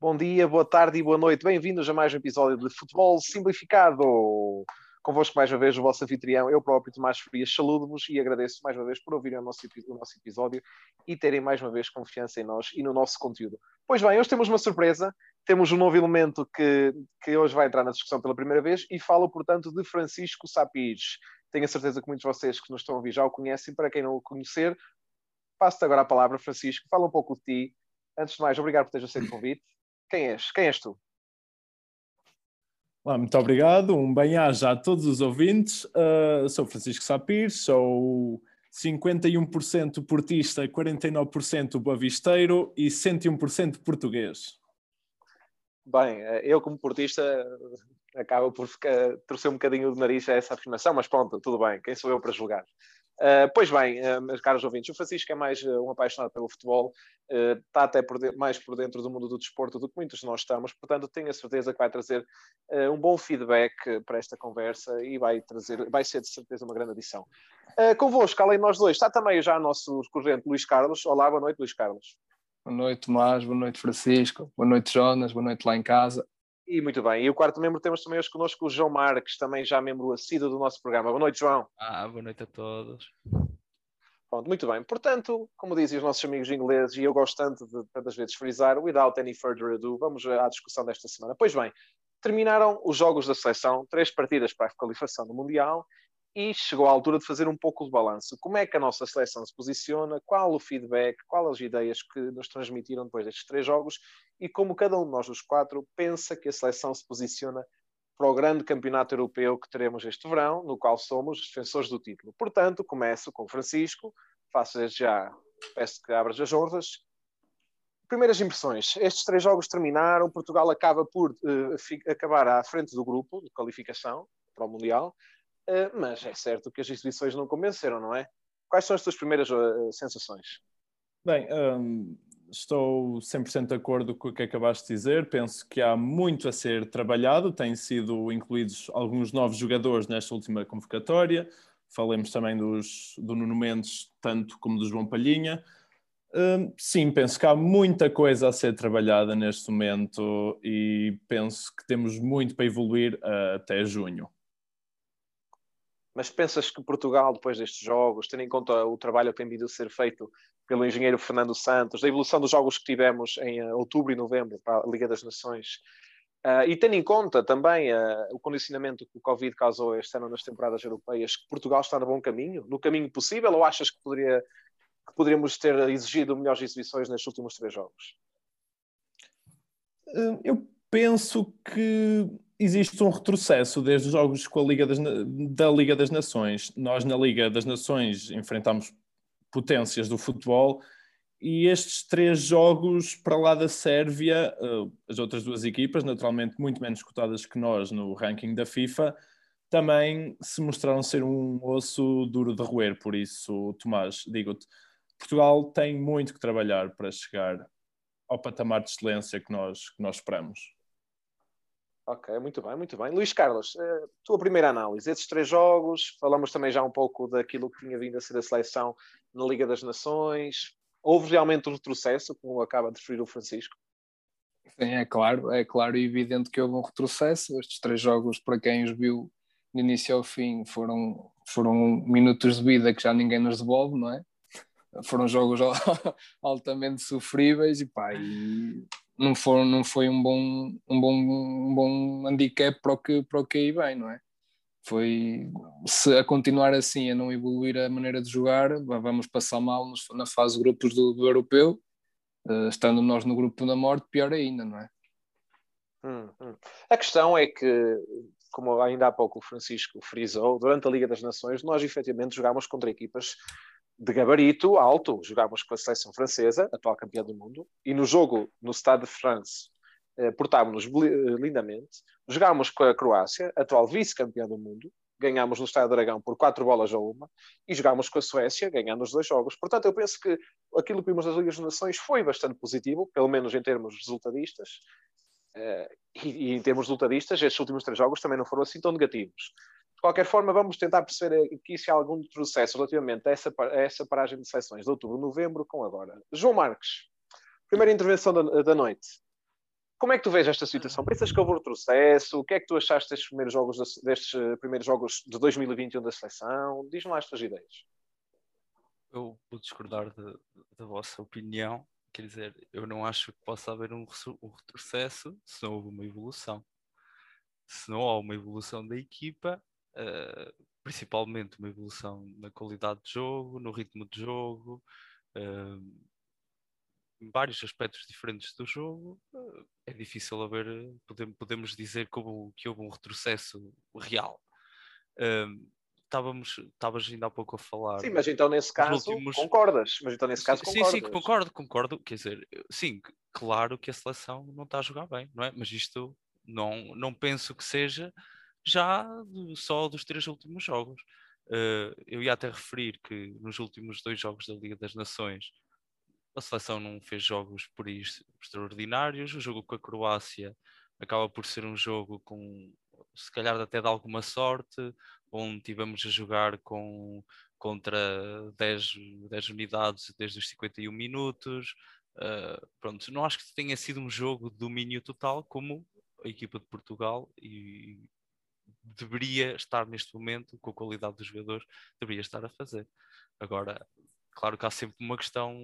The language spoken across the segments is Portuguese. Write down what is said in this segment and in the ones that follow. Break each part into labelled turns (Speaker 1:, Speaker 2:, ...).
Speaker 1: Bom dia, boa tarde e boa noite. Bem-vindos a mais um episódio de Futebol Simplificado. Convosco mais uma vez o vosso anfitrião, eu próprio, Tomás Frias, saludo-vos e agradeço mais uma vez por ouvirem o nosso, o nosso episódio e terem mais uma vez confiança em nós e no nosso conteúdo. Pois bem, hoje temos uma surpresa, temos um novo elemento que, que hoje vai entrar na discussão pela primeira vez e falo, portanto, de Francisco Sapires. Tenho a certeza que muitos de vocês que nos estão a ouvir já o conhecem. Para quem não o conhecer, passo-te agora a palavra, Francisco. Fala um pouco de ti. Antes de mais, obrigado por teres aceito o convite. Quem és? Quem és tu?
Speaker 2: Olá, muito obrigado. Um bem-aja a todos os ouvintes. Uh, sou Francisco Sapir, sou 51% portista, 49% boavisteiro e 101% português.
Speaker 1: Bem, eh, eu como portista acaba por ficar, torcer um bocadinho de nariz a essa afirmação, mas pronto, tudo bem, quem sou eu para julgar? Uh, pois bem, uh, meus caros ouvintes, o Francisco é mais uh, um apaixonado pelo futebol, está até por de, mais por dentro do mundo do desporto do que muitos de nós estamos, portanto tenho a certeza que vai trazer um bom feedback para esta conversa e vai trazer, vai ser de certeza uma grande adição. Uh, convosco, além de nós dois, está também já o nosso corrente Luís Carlos. Olá, boa noite, Luís Carlos.
Speaker 3: Boa noite, Tomás, boa noite, Francisco, boa noite, Jonas, boa noite lá em casa.
Speaker 1: E muito bem. E o quarto membro temos também hoje connosco o João Marques, também já membro assíduo do nosso programa. Boa noite, João.
Speaker 4: Ah, boa noite a todos.
Speaker 1: Pronto, muito bem. Portanto, como dizem os nossos amigos ingleses, e eu gosto tanto de tantas vezes frisar, without any further ado, vamos à discussão desta semana. Pois bem, terminaram os jogos da seleção, três partidas para a qualificação do Mundial, e chegou a altura de fazer um pouco de balanço. Como é que a nossa seleção se posiciona, qual o feedback, quais as ideias que nos transmitiram depois destes três jogos e como cada um de nós, os quatro, pensa que a seleção se posiciona para o grande campeonato europeu que teremos este verão, no qual somos defensores do título. Portanto, começo com Francisco, faço desde já, peço que abras as honras. Primeiras impressões. Estes três jogos terminaram, Portugal acaba por uh, acabar à frente do grupo de qualificação para o Mundial, uh, mas é certo que as exibições não convenceram, não é? Quais são as tuas primeiras uh, sensações?
Speaker 2: Bem, um, estou 100% de acordo com o que acabaste de dizer. Penso que há muito a ser trabalhado. Têm sido incluídos alguns novos jogadores nesta última convocatória. Falemos também dos, do Nuno Mendes, tanto como do João Palhinha. Uh, sim, penso que há muita coisa a ser trabalhada neste momento e penso que temos muito para evoluir uh, até junho.
Speaker 1: Mas pensas que Portugal, depois destes jogos, tendo em conta o trabalho que tem vindo a ser feito pelo engenheiro Fernando Santos, da evolução dos jogos que tivemos em uh, outubro e novembro para a Liga das Nações, uh, e tendo em conta também uh, o condicionamento que o Covid causou este ano nas temporadas europeias, que Portugal está no bom caminho, no caminho possível, ou achas que, poderia, que poderíamos ter exigido melhores exibições nestes últimos três jogos?
Speaker 2: Eu penso que existe um retrocesso desde os jogos com a Liga das, da Liga das Nações. Nós, na Liga das Nações, enfrentamos potências do futebol e estes três jogos para lá da Sérvia, eh, as outras duas equipas, naturalmente muito menos cotadas que nós no ranking da FIFA, também se mostraram ser um osso duro de roer. Por isso, Tomás, digo-te, Portugal tem muito que trabalhar para chegar ao patamar de excelência que nós, que nós esperamos.
Speaker 1: Ok, muito bem, muito bem. Luís Carlos, uh, tua primeira análise, esses três jogos, falamos também já um pouco daquilo que tinha vindo a ser a seleção na Liga das Nações. Houve realmente um retrocesso, como acaba de referir o Francisco?
Speaker 3: Sim, é claro, é claro e evidente que houve um retrocesso. Estes três jogos, para quem os viu do início ao fim, foram, foram minutos de vida que já ninguém nos devolve, não é? Foram jogos altamente sofríveis e pá, e não, for, não foi um bom, um bom, um bom handicap para o, que, para o que aí vem, não é? Foi, se a continuar assim, a não evoluir a maneira de jogar, vamos passar mal na fase de grupos do, do europeu, uh, estando nós no grupo da morte, pior ainda, não é?
Speaker 1: Hum, hum. A questão é que, como ainda há pouco o Francisco frisou, durante a Liga das Nações, nós efetivamente jogámos contra equipas de gabarito alto. Jogámos com a seleção francesa, atual campeã do mundo, e no jogo no Stade de France eh, portávamos eh, lindamente. Jogámos com a Croácia, atual vice-campeã do mundo, ganhámos no Estádio do Aragão por quatro bolas a uma e jogámos com a Suécia, ganhando os dois jogos. Portanto, eu penso que aquilo que vimos nas Ligas das Nações foi bastante positivo, pelo menos em termos resultadistas. Uh, e, e, em termos resultadistas, estes últimos três jogos também não foram assim tão negativos. De qualquer forma, vamos tentar perceber aqui se há algum processo relativamente a essa, a essa paragem de seleções de outubro, novembro, com agora. João Marques, primeira intervenção da, da noite. como é que tu vês esta situação? Pensas que houve retrocesso? O que é que tu achaste destes primeiros jogos, destes eh, primeiros jogos de 2021 da seleção? Diz-me lá as tuas ideias.
Speaker 4: Eu vou discordar da vossa opinião. Quer dizer, eu não acho que possa haver um, um retrocesso se não houve uma evolução. Se não há uma evolução da equipa, uh, principalmente uma evolução na qualidade de jogo, no ritmo de jogo, uh, em vários aspectos diferentes do jogo, uh, é difícil haver, podemos, podemos dizer que houve, que houve um retrocesso real. Uh, estávamos, estavas ainda há pouco a falar.
Speaker 1: Sim, mas então nesse caso últimos... concordas. Mas então nesse caso
Speaker 4: sim, concordas. Sim, sim, concordo, concordo. Quer dizer, sim, claro que a seleção não está a jogar bem, não é? Mas isto não, não penso que seja já só dos três últimos jogos. Uh, eu ia até referir que nos últimos dois jogos da Liga das Nações a seleção não fez jogos por isso extraordinários. O jogo com a Croácia acaba por ser um jogo com se calhar até de alguma sorte, onde tivemos a jogar com, contra 10, 10 unidades desde os 51 minutos. Uh, pronto, não acho que tenha sido um jogo de domínio total como a equipa de Portugal e deveria estar neste momento, com a qualidade dos jogadores, deveria estar a fazer. Agora, claro que há sempre uma questão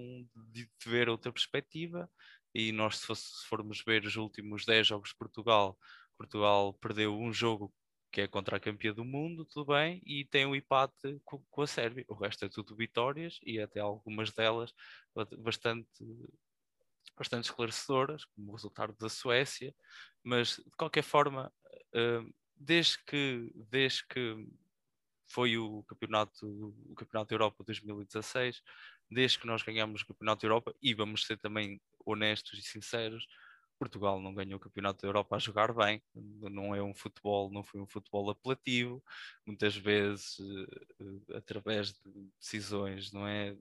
Speaker 4: de, de ver outra perspectiva, e nós, se, fosse, se formos ver os últimos 10 jogos de Portugal, Portugal perdeu um jogo que é contra a campeã do mundo, tudo bem, e tem um empate com, com, a Sérvia. O resto é tudo vitórias e até algumas delas bastante, bastante esclarecedoras, como o resultado da Suécia, mas de qualquer forma, uh, desde que, desde que foi o campeonato, o campeonato da Europa 2016, desde que nós ganhamos o campeonato da Europa, e vamos ser também honestos e sinceros, Portugal não ganhou o campeonato da Europa a jogar bem, não é um futebol, não foi um futebol apelativo, muitas vezes uh, através de decisões, não é?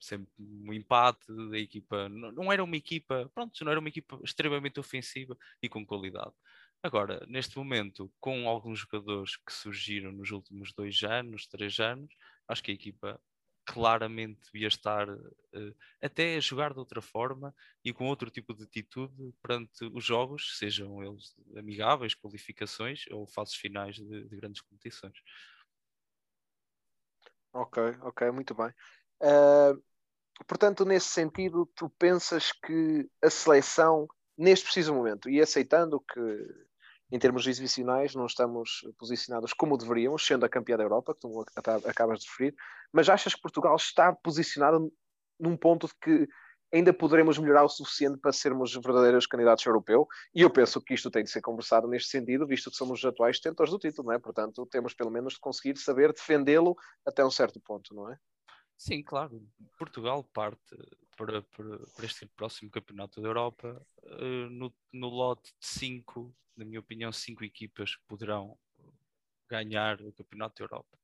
Speaker 4: Sempre um empate, a equipa não, não era uma equipa, pronto, não era uma equipa extremamente ofensiva e com qualidade. Agora, neste momento, com alguns jogadores que surgiram nos últimos dois anos, três anos, acho que a equipa claramente devia estar uh, até a jogar de outra forma e com outro tipo de atitude perante os jogos, sejam eles amigáveis, qualificações ou fases finais de, de grandes competições.
Speaker 1: Ok, ok, muito bem. Uh, portanto, nesse sentido, tu pensas que a seleção, neste preciso momento, e aceitando que em termos exibicionais, não estamos posicionados como deveríamos, sendo a campeã da Europa, que tu acabas de referir, mas achas que Portugal está posicionado num ponto de que ainda poderemos melhorar o suficiente para sermos verdadeiros candidatos europeu? E eu penso que isto tem de ser conversado neste sentido, visto que somos os atuais detentores do título, não é? Portanto, temos pelo menos de conseguir saber defendê-lo até um certo ponto, não é?
Speaker 4: Sim, claro. Portugal parte para, para, para este próximo campeonato da Europa uh, no, no lote de cinco na minha opinião, cinco equipas poderão ganhar o Campeonato da Europa.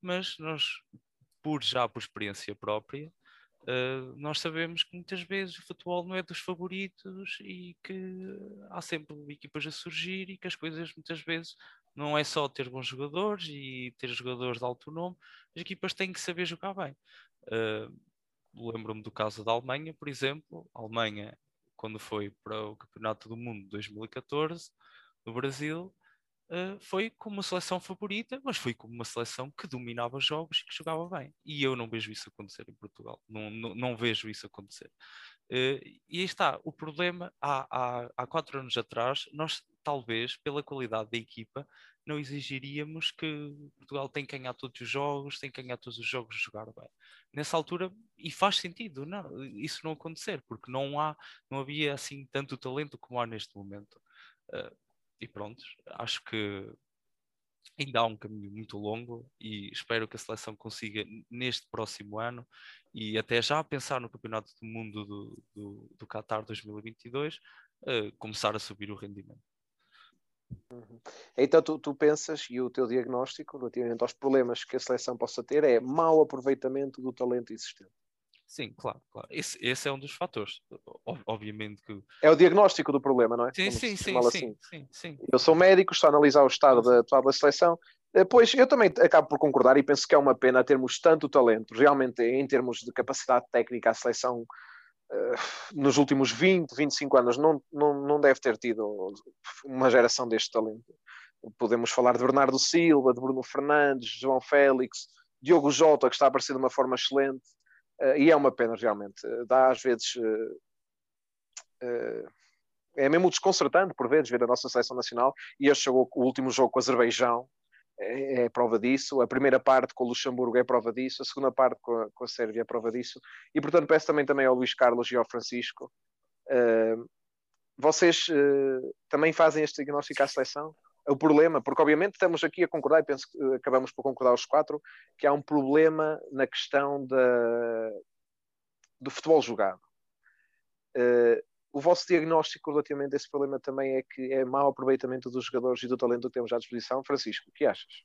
Speaker 4: Mas nós, por já por experiência própria, uh, nós sabemos que muitas vezes o futebol não é dos favoritos e que há sempre equipas a surgir e que as coisas muitas vezes não é só ter bons jogadores e ter jogadores de alto nome, as equipas têm que saber jogar bem. Uh, Lembro-me do caso da Alemanha, por exemplo. A Alemanha, quando foi para o Campeonato do Mundo de 2014, no Brasil, uh, foi como uma seleção favorita, mas foi como uma seleção que dominava jogos e que jogava bem. E eu não vejo isso acontecer em Portugal. Não, não, não vejo isso acontecer. Uh, e aí está, o problema, há, há, há quatro anos atrás, nós talvez, pela qualidade da equipa, não exigiríamos que Portugal tem que ganhar todos os jogos, tem que ganhar todos os jogos e jogar bem. Nessa altura, e faz sentido não, isso não acontecer, porque não há, não havia assim tanto talento como há neste momento. Uh, e pronto, acho que ainda há um caminho muito longo e espero que a seleção consiga neste próximo ano e até já pensar no Campeonato do Mundo do, do, do Qatar 2022 uh, começar a subir o rendimento.
Speaker 1: Uhum. Então tu, tu, pensas e o teu diagnóstico relativamente aos problemas que a seleção possa ter é mau aproveitamento do talento existente.
Speaker 4: Sim, claro, claro. Esse, esse é um dos fatores. Obviamente que.
Speaker 1: É o diagnóstico do problema, não é?
Speaker 4: Sim, sim, sim, assim. sim, sim,
Speaker 1: Eu sou médico, estou a analisar o estado da atual da seleção. Eh, pois eu também acabo por concordar e penso que é uma pena termos tanto talento, realmente em termos de capacidade técnica, a seleção nos últimos 20, 25 anos não, não, não deve ter tido uma geração deste talento. Podemos falar de Bernardo Silva, de Bruno Fernandes, João Félix, Diogo Jota, que está a aparecer de uma forma excelente, uh, e é uma pena realmente. Dá às vezes. É mesmo desconcertante por vezes ver a nossa seleção nacional e este jogo, o último jogo com o Azerbaijão é, é, prova disso, a primeira parte com o Luxemburgo é prova disso, a segunda parte com a, com a Sérvia é prova disso e portanto peço também, também ao Luís Carlos e ao Francisco uh, vocês uh, também fazem este diagnóstico à seleção? o problema, porque obviamente estamos aqui a concordar, e penso que acabamos por concordar os quatro, que há um problema na questão da, do futebol jogado. Uh, o vosso diagnóstico relativamente a esse problema também é que é mau aproveitamento dos jogadores e do talento que temos à disposição. Francisco, o que achas?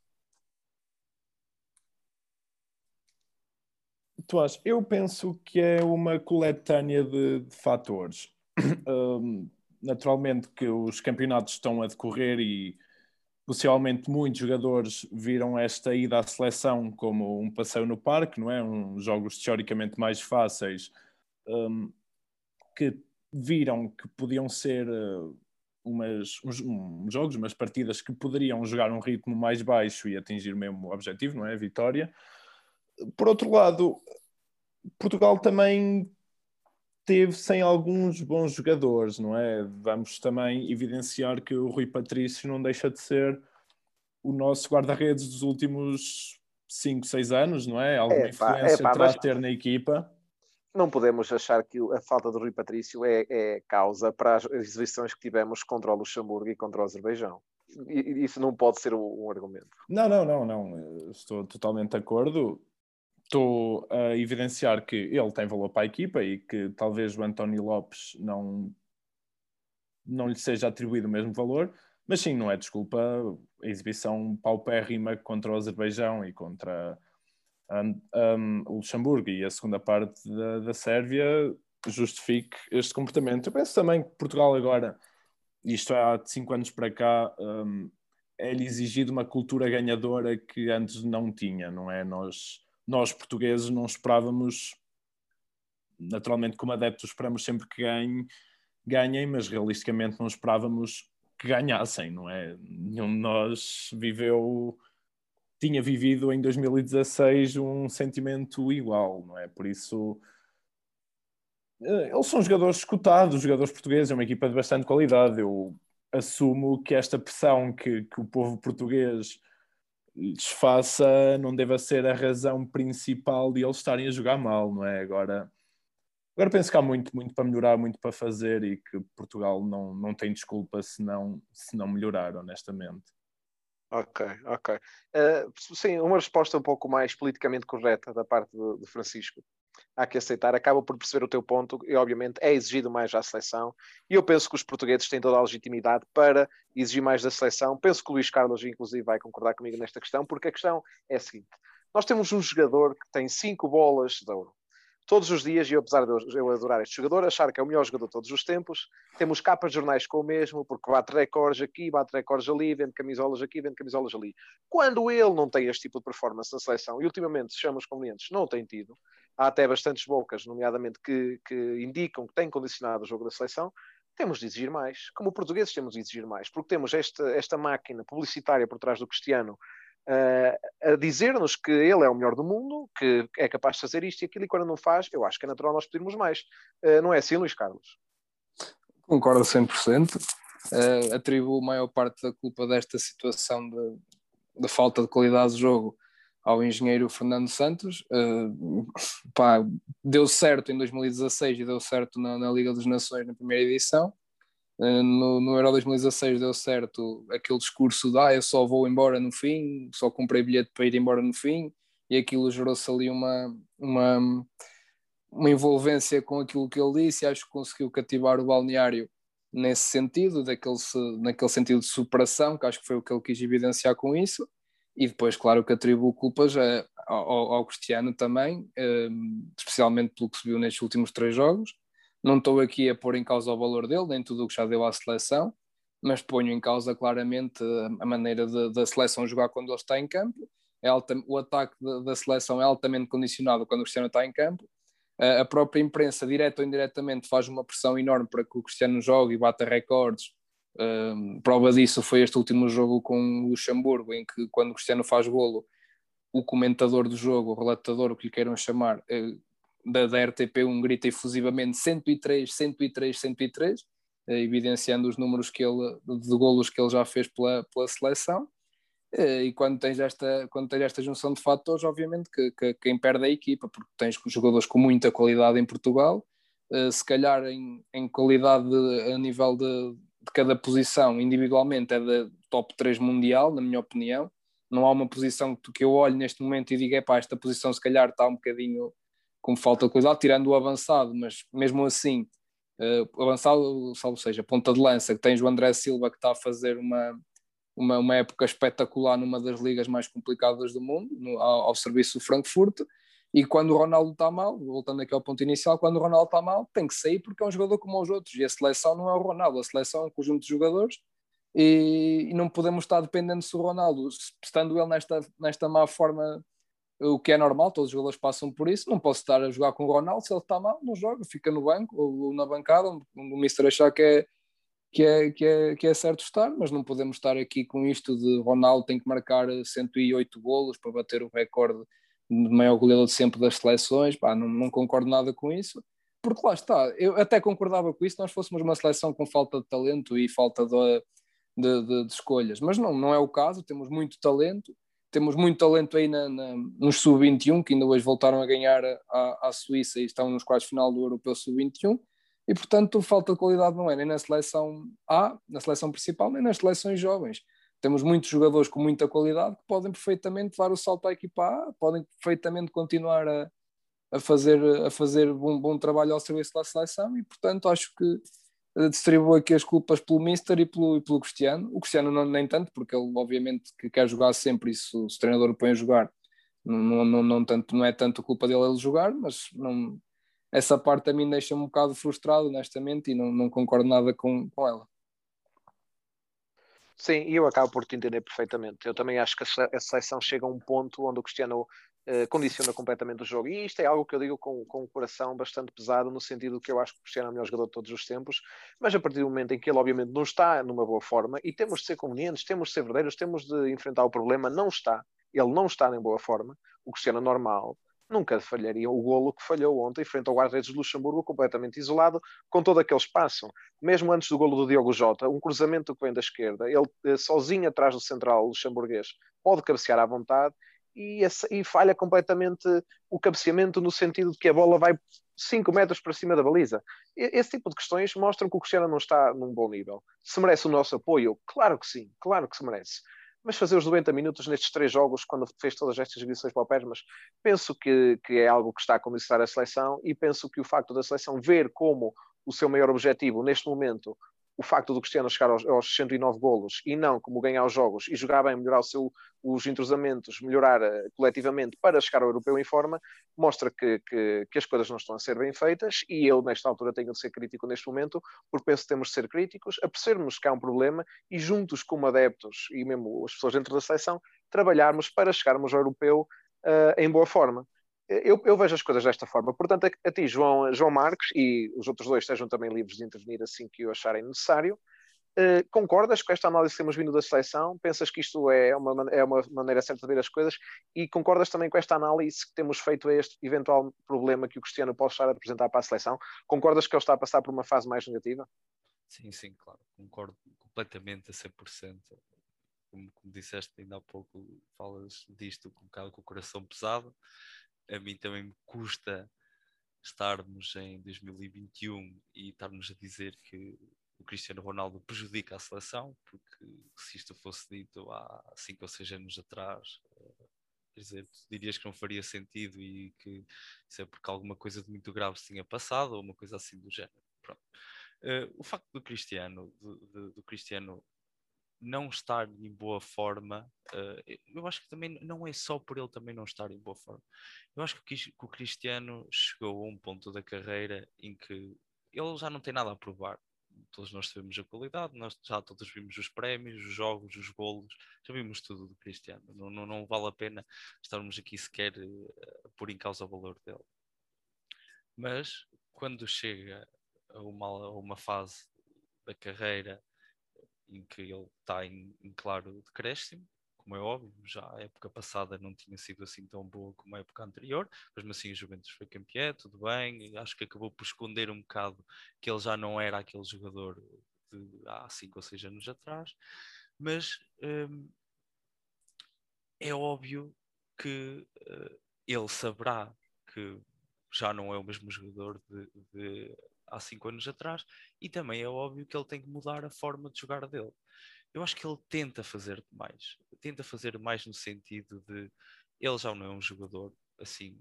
Speaker 2: Tu achas? Eu penso que é uma coletânea de, de fatores. Um, naturalmente que os campeonatos estão a decorrer e possivelmente muitos jogadores viram esta ida à seleção como um passeio no parque, não é? Um, jogos teoricamente mais fáceis um, que viram que podiam ser uh, umas, uns, uns, jogos, umas partidas que poderiam jogar um ritmo mais baixo e atingir o mesmo objetivo, não é? A vitória. Por outro lado, Portugal também teve sem alguns bons jogadores, não é? Vamos também evidenciar que o Rui Patrício não deixa de ser o nosso guarda-redes dos últimos 5, 6 anos, não é? Alguma é, influência é, pá, terá mas... ter na equipa
Speaker 1: não podemos achar que a falta do Rui Patrício é, é, causa para as exibições que tivemos contra o Luxemburgo e contra o Azerbaijão. Isso não pode ser um argumento.
Speaker 2: Não, não, não, não. Estou totalmente de acordo. Estou a evidenciar que ele tem valor para a equipa e que talvez o António Lopes não, não lhe seja atribuído o mesmo valor, mas sim, não é desculpa a exibição paupérrima contra o Azerbaijão e contra um, o Luxemburgo e a segunda parte da, da Sérvia justifique este comportamento. Eu penso também que Portugal agora, isto há cinco anos para cá, um, é-lhe exigido uma cultura ganhadora que antes não tinha, não é? Nós, nós portugueses não esperávamos, naturalmente como adeptos esperamos sempre que ganhem, ganhem, mas realisticamente não esperávamos que ganhassem, não é? Nenhum de nós viveu tinha vivido em 2016 um sentimento igual, não é? Por isso, eh, eles são jogadores escutados, jogadores portugueses, é uma equipa de bastante qualidade. Eu assumo que esta pressão que, que o povo português lhes faça não deva ser a razão principal de eles estarem a jogar mal, não é? Agora, agora penso que há muito, muito para melhorar, muito para fazer e que Portugal não, não tem desculpa se não, se não melhorar, honestamente.
Speaker 1: Ok, ok. Uh, sim, uma resposta um pouco mais politicamente correta da parte do, Francisco. Há que aceitar, acaba por perceber o teu ponto e, obviamente, é exigido mais à seleção. E eu penso que os portugueses têm toda a legitimidade para exigir mais da seleção. Penso que o Luís Carlos, inclusive, vai concordar comigo nesta questão, porque a questão é a seguinte: nós temos um jogador que tem cinco bolas de ouro todos os dias, e apesar de eu adorar este jogador, achar que é o melhor jogador de todos os tempos, temos capas de jornais com o mesmo, porque bate recordes aqui, bate recordes ali, vende camisolas aqui, vende camisolas ali. Quando ele não tem este tipo de performance na seleção, e ultimamente, se os convenientes, não tem tido, há até bastantes bocas, nomeadamente, que, que indicam que tem condicionado o jogo da seleção, temos de exigir mais. Como portugueses temos de exigir mais, porque temos esta, esta máquina publicitária por trás do Cristiano a dizer-nos que ele é o melhor do mundo, que é capaz de fazer isto e aquilo, e quando não faz, eu acho que é natural nós pedirmos mais. Uh, não é assim, Luís Carlos?
Speaker 3: Concordo 100%. Uh, atribuo a maior parte da culpa desta situação de, de falta de qualidade de jogo ao engenheiro Fernando Santos. Uh, pá, deu certo em 2016 e deu certo na, na, Liga das Nações na primeira edição. Eh, no, no Euro 2016 deu certo aquele discurso de ah, eu só vou embora no fim, só comprei bilhete para ir embora no fim, e aquilo gerou-se ali uma, uma, uma envolvência com aquilo que ele disse, e acho que conseguiu cativar o balneário nesse sentido, daquele, naquele sentido de superação, que acho que foi o que ele quis evidenciar com isso, e depois, claro, que atribuo culpas a, ao, ao Cristiano também, eh, especialmente pelo que se viu nestes últimos três jogos, não estou aqui a pôr em causa o valor dele, nem tudo o que já deu à seleção, mas ponho em causa claramente a maneira da seleção jogar quando ele está em campo. É alta, o ataque da, seleção é altamente condicionado quando o Cristiano está em campo. a própria imprensa, direta ou indiretamente, faz uma pressão enorme para que o Cristiano jogue e bata recordes. Um, prova disso foi este último jogo com o Luxemburgo, em que quando o Cristiano faz golo, o comentador do jogo, o relatador, o que lhe queiram chamar, da, da RTP1 grita efusivamente 103, 103, 103, uh, evidenciando os números que ele, de golos que ele já fez pela, pela seleção. Uh, e quando tens, esta, quando tens esta junção de fatores, obviamente que, que quem perde é a equipa, porque tens jogadores com muita qualidade em Portugal, uh, se calhar em, em qualidade de, a nível de, de cada posição individualmente é da top 3 mundial, na minha opinião. Não há uma posição que eu olho neste momento e diga, epá, esta posição se calhar está um bocadinho com falta de qualidade, tirando o avançado, mas mesmo assim, uh, avançado, salvo seja, ponta de lança, que tens o André Silva que está a fazer uma, uma, uma época espetacular numa das ligas mais complicadas do mundo, no, ao, ao, serviço do Frankfurt, e quando o Ronaldo está mal, voltando aqui ao ponto inicial, quando o Ronaldo está mal, tem que sair porque é um jogador como os outros, e a seleção não é o Ronaldo, a seleção é um conjunto de jogadores, e, e não podemos estar dependendo do Ronaldo, estando ele nesta, nesta má forma o que é normal, todos os jogadores passam por isso. Não posso estar a jogar com o Ronaldo, se ele está mal, não joga, fica no banco ou, na bancada, o Mister achar que é, que, é, que, é, que é certo estar, mas não podemos estar aqui com isto de Ronaldo tem que marcar 108 golos para bater o recorde de maior goleador de sempre das seleções. Pá, não, não concordo nada com isso, porque lá está, eu até concordava com isso, nós fôssemos uma seleção com falta de talento e falta de, de, de, de escolhas, mas não, não é o caso, temos muito talento temos muito talento aí na, na, nos sub-21, que ainda hoje voltaram a ganhar à, Suíça e estão nos quartos final do Europeu sub-21, e portanto falta de qualidade não é nem na seleção A, na seleção principal, nem nas seleções jovens. Temos muitos jogadores com muita qualidade que podem perfeitamente dar o salto à equipa A, podem perfeitamente continuar a, a fazer, a fazer um bom trabalho ao serviço da seleção e portanto acho que distribuo aqui as culpas pelo Mister e pelo, e pelo Cristiano. O Cristiano não, nem tanto, porque ele obviamente que quer jogar sempre se, se o treinador o põe a jogar, não, não, não, tanto, não é tanto culpa dele ele jogar, mas não, essa parte a mim deixa-me um bocado frustrado, honestamente, e não, não concordo nada com, com ela.
Speaker 1: Sim, e eu acabo por te entender perfeitamente. Eu também acho que a seleção chega a um ponto onde o Cristiano uh, condiciona completamente o jogo. E isto é algo que eu digo com, com o coração bastante pesado, no sentido que eu acho que o Cristiano é o melhor jogador de todos os tempos, mas a partir do momento em que ele, obviamente, não está numa boa forma, e temos de ser convenientes, temos de ser verdadeiros, temos de enfrentar o problema, não está. Ele não está em boa forma. O Cristiano é normal, nunca falharia o golo que falhou ontem frente ao guarda-redes de Luxemburgo, completamente isolado, com todo aquele espaço. Mesmo antes do golo do Diogo Jota, um cruzamento que vem da esquerda, ele eh, sozinho atrás do central luxemburguês pode cabecear à vontade e, e falha completamente o cabeceamento no sentido de que a bola vai 5 metros para cima da baliza. Esse tipo de questões mostram que o Cristiano não está num bom nível. Se merece o nosso apoio? Claro que sim, claro que se merece. Mas fazer os 90 minutos nestes três jogos, quando fez todas estas exibições paupérrimas, penso que, que é algo que está a condicionar a seleção e penso que o facto da seleção ver como o seu maior objetivo neste momento o facto do Cristiano chegar aos, aos 109 golos e não como ganhar os jogos e jogar bem, melhorar seu, os entrosamentos, melhorar uh, coletivamente para chegar ao europeu em forma, mostra que, que, que, as coisas não estão a ser bem feitas e eu, nesta altura, tenho de ser crítico neste momento, porque penso que temos de ser críticos, a percebermos que há um problema e juntos como adeptos e mesmo as pessoas dentro da seleção, trabalharmos para chegarmos ao europeu uh, em boa forma eu, eu, vejo as coisas desta forma. Portanto, a, a, ti, João, João Marcos, e os outros dois estejam também livres de intervenir assim que o acharem necessário. Uh, concordas com esta análise que temos vindo da seleção? Pensas que isto é uma, é uma maneira certa de ver as coisas? E concordas também com esta análise que temos feito a este eventual problema que o Cristiano pode estar a apresentar para a seleção? Concordas que ele está a passar por uma fase mais negativa?
Speaker 4: Sim, sim, claro. Concordo completamente a 100%. Como, como disseste ainda há pouco, falas disto com um bocado com o coração pesado a mim também me custa estarmos em 2021 e estarmos a dizer que o Cristiano Ronaldo prejudica a seleção, porque se isto fosse dito há 5 ou 6 anos atrás, eh, quer dizer, tu dirias que não faria sentido e que isso é porque alguma coisa de muito grave se tinha passado ou uma coisa assim do género. Uh, o facto do Cristiano, do, do, do Cristiano não estar em boa forma, uh, eu acho que também não é só por ele também não estar em boa forma. Eu acho que, que o Cristiano chegou a um ponto da carreira em que ele já não tem nada a provar. Todos nós sabemos a qualidade, nós já todos vimos os prémios, os jogos, os golos, já vimos tudo do Cristiano. Não, não, não vale a pena estarmos aqui sequer uh, a pôr em causa o valor dele. mas quando chega a uma, a uma fase da carreira em que ele está em, em claro decréscimo, como é óbvio, já a época passada não tinha sido assim tão boa como a época anterior, mas assim a Juventus foi campeã, tudo bem, acho que acabou por esconder um bocado que ele já não era aquele jogador de há 5 ou 6 anos atrás, mas hum, é óbvio que uh, ele saberá que já não é o mesmo jogador de, de há 5 anos atrás, e também é óbvio que ele tem que mudar a forma de jogar dele eu acho que ele tenta fazer mais. Tenta fazer mais no sentido de ele já não é um jogador assim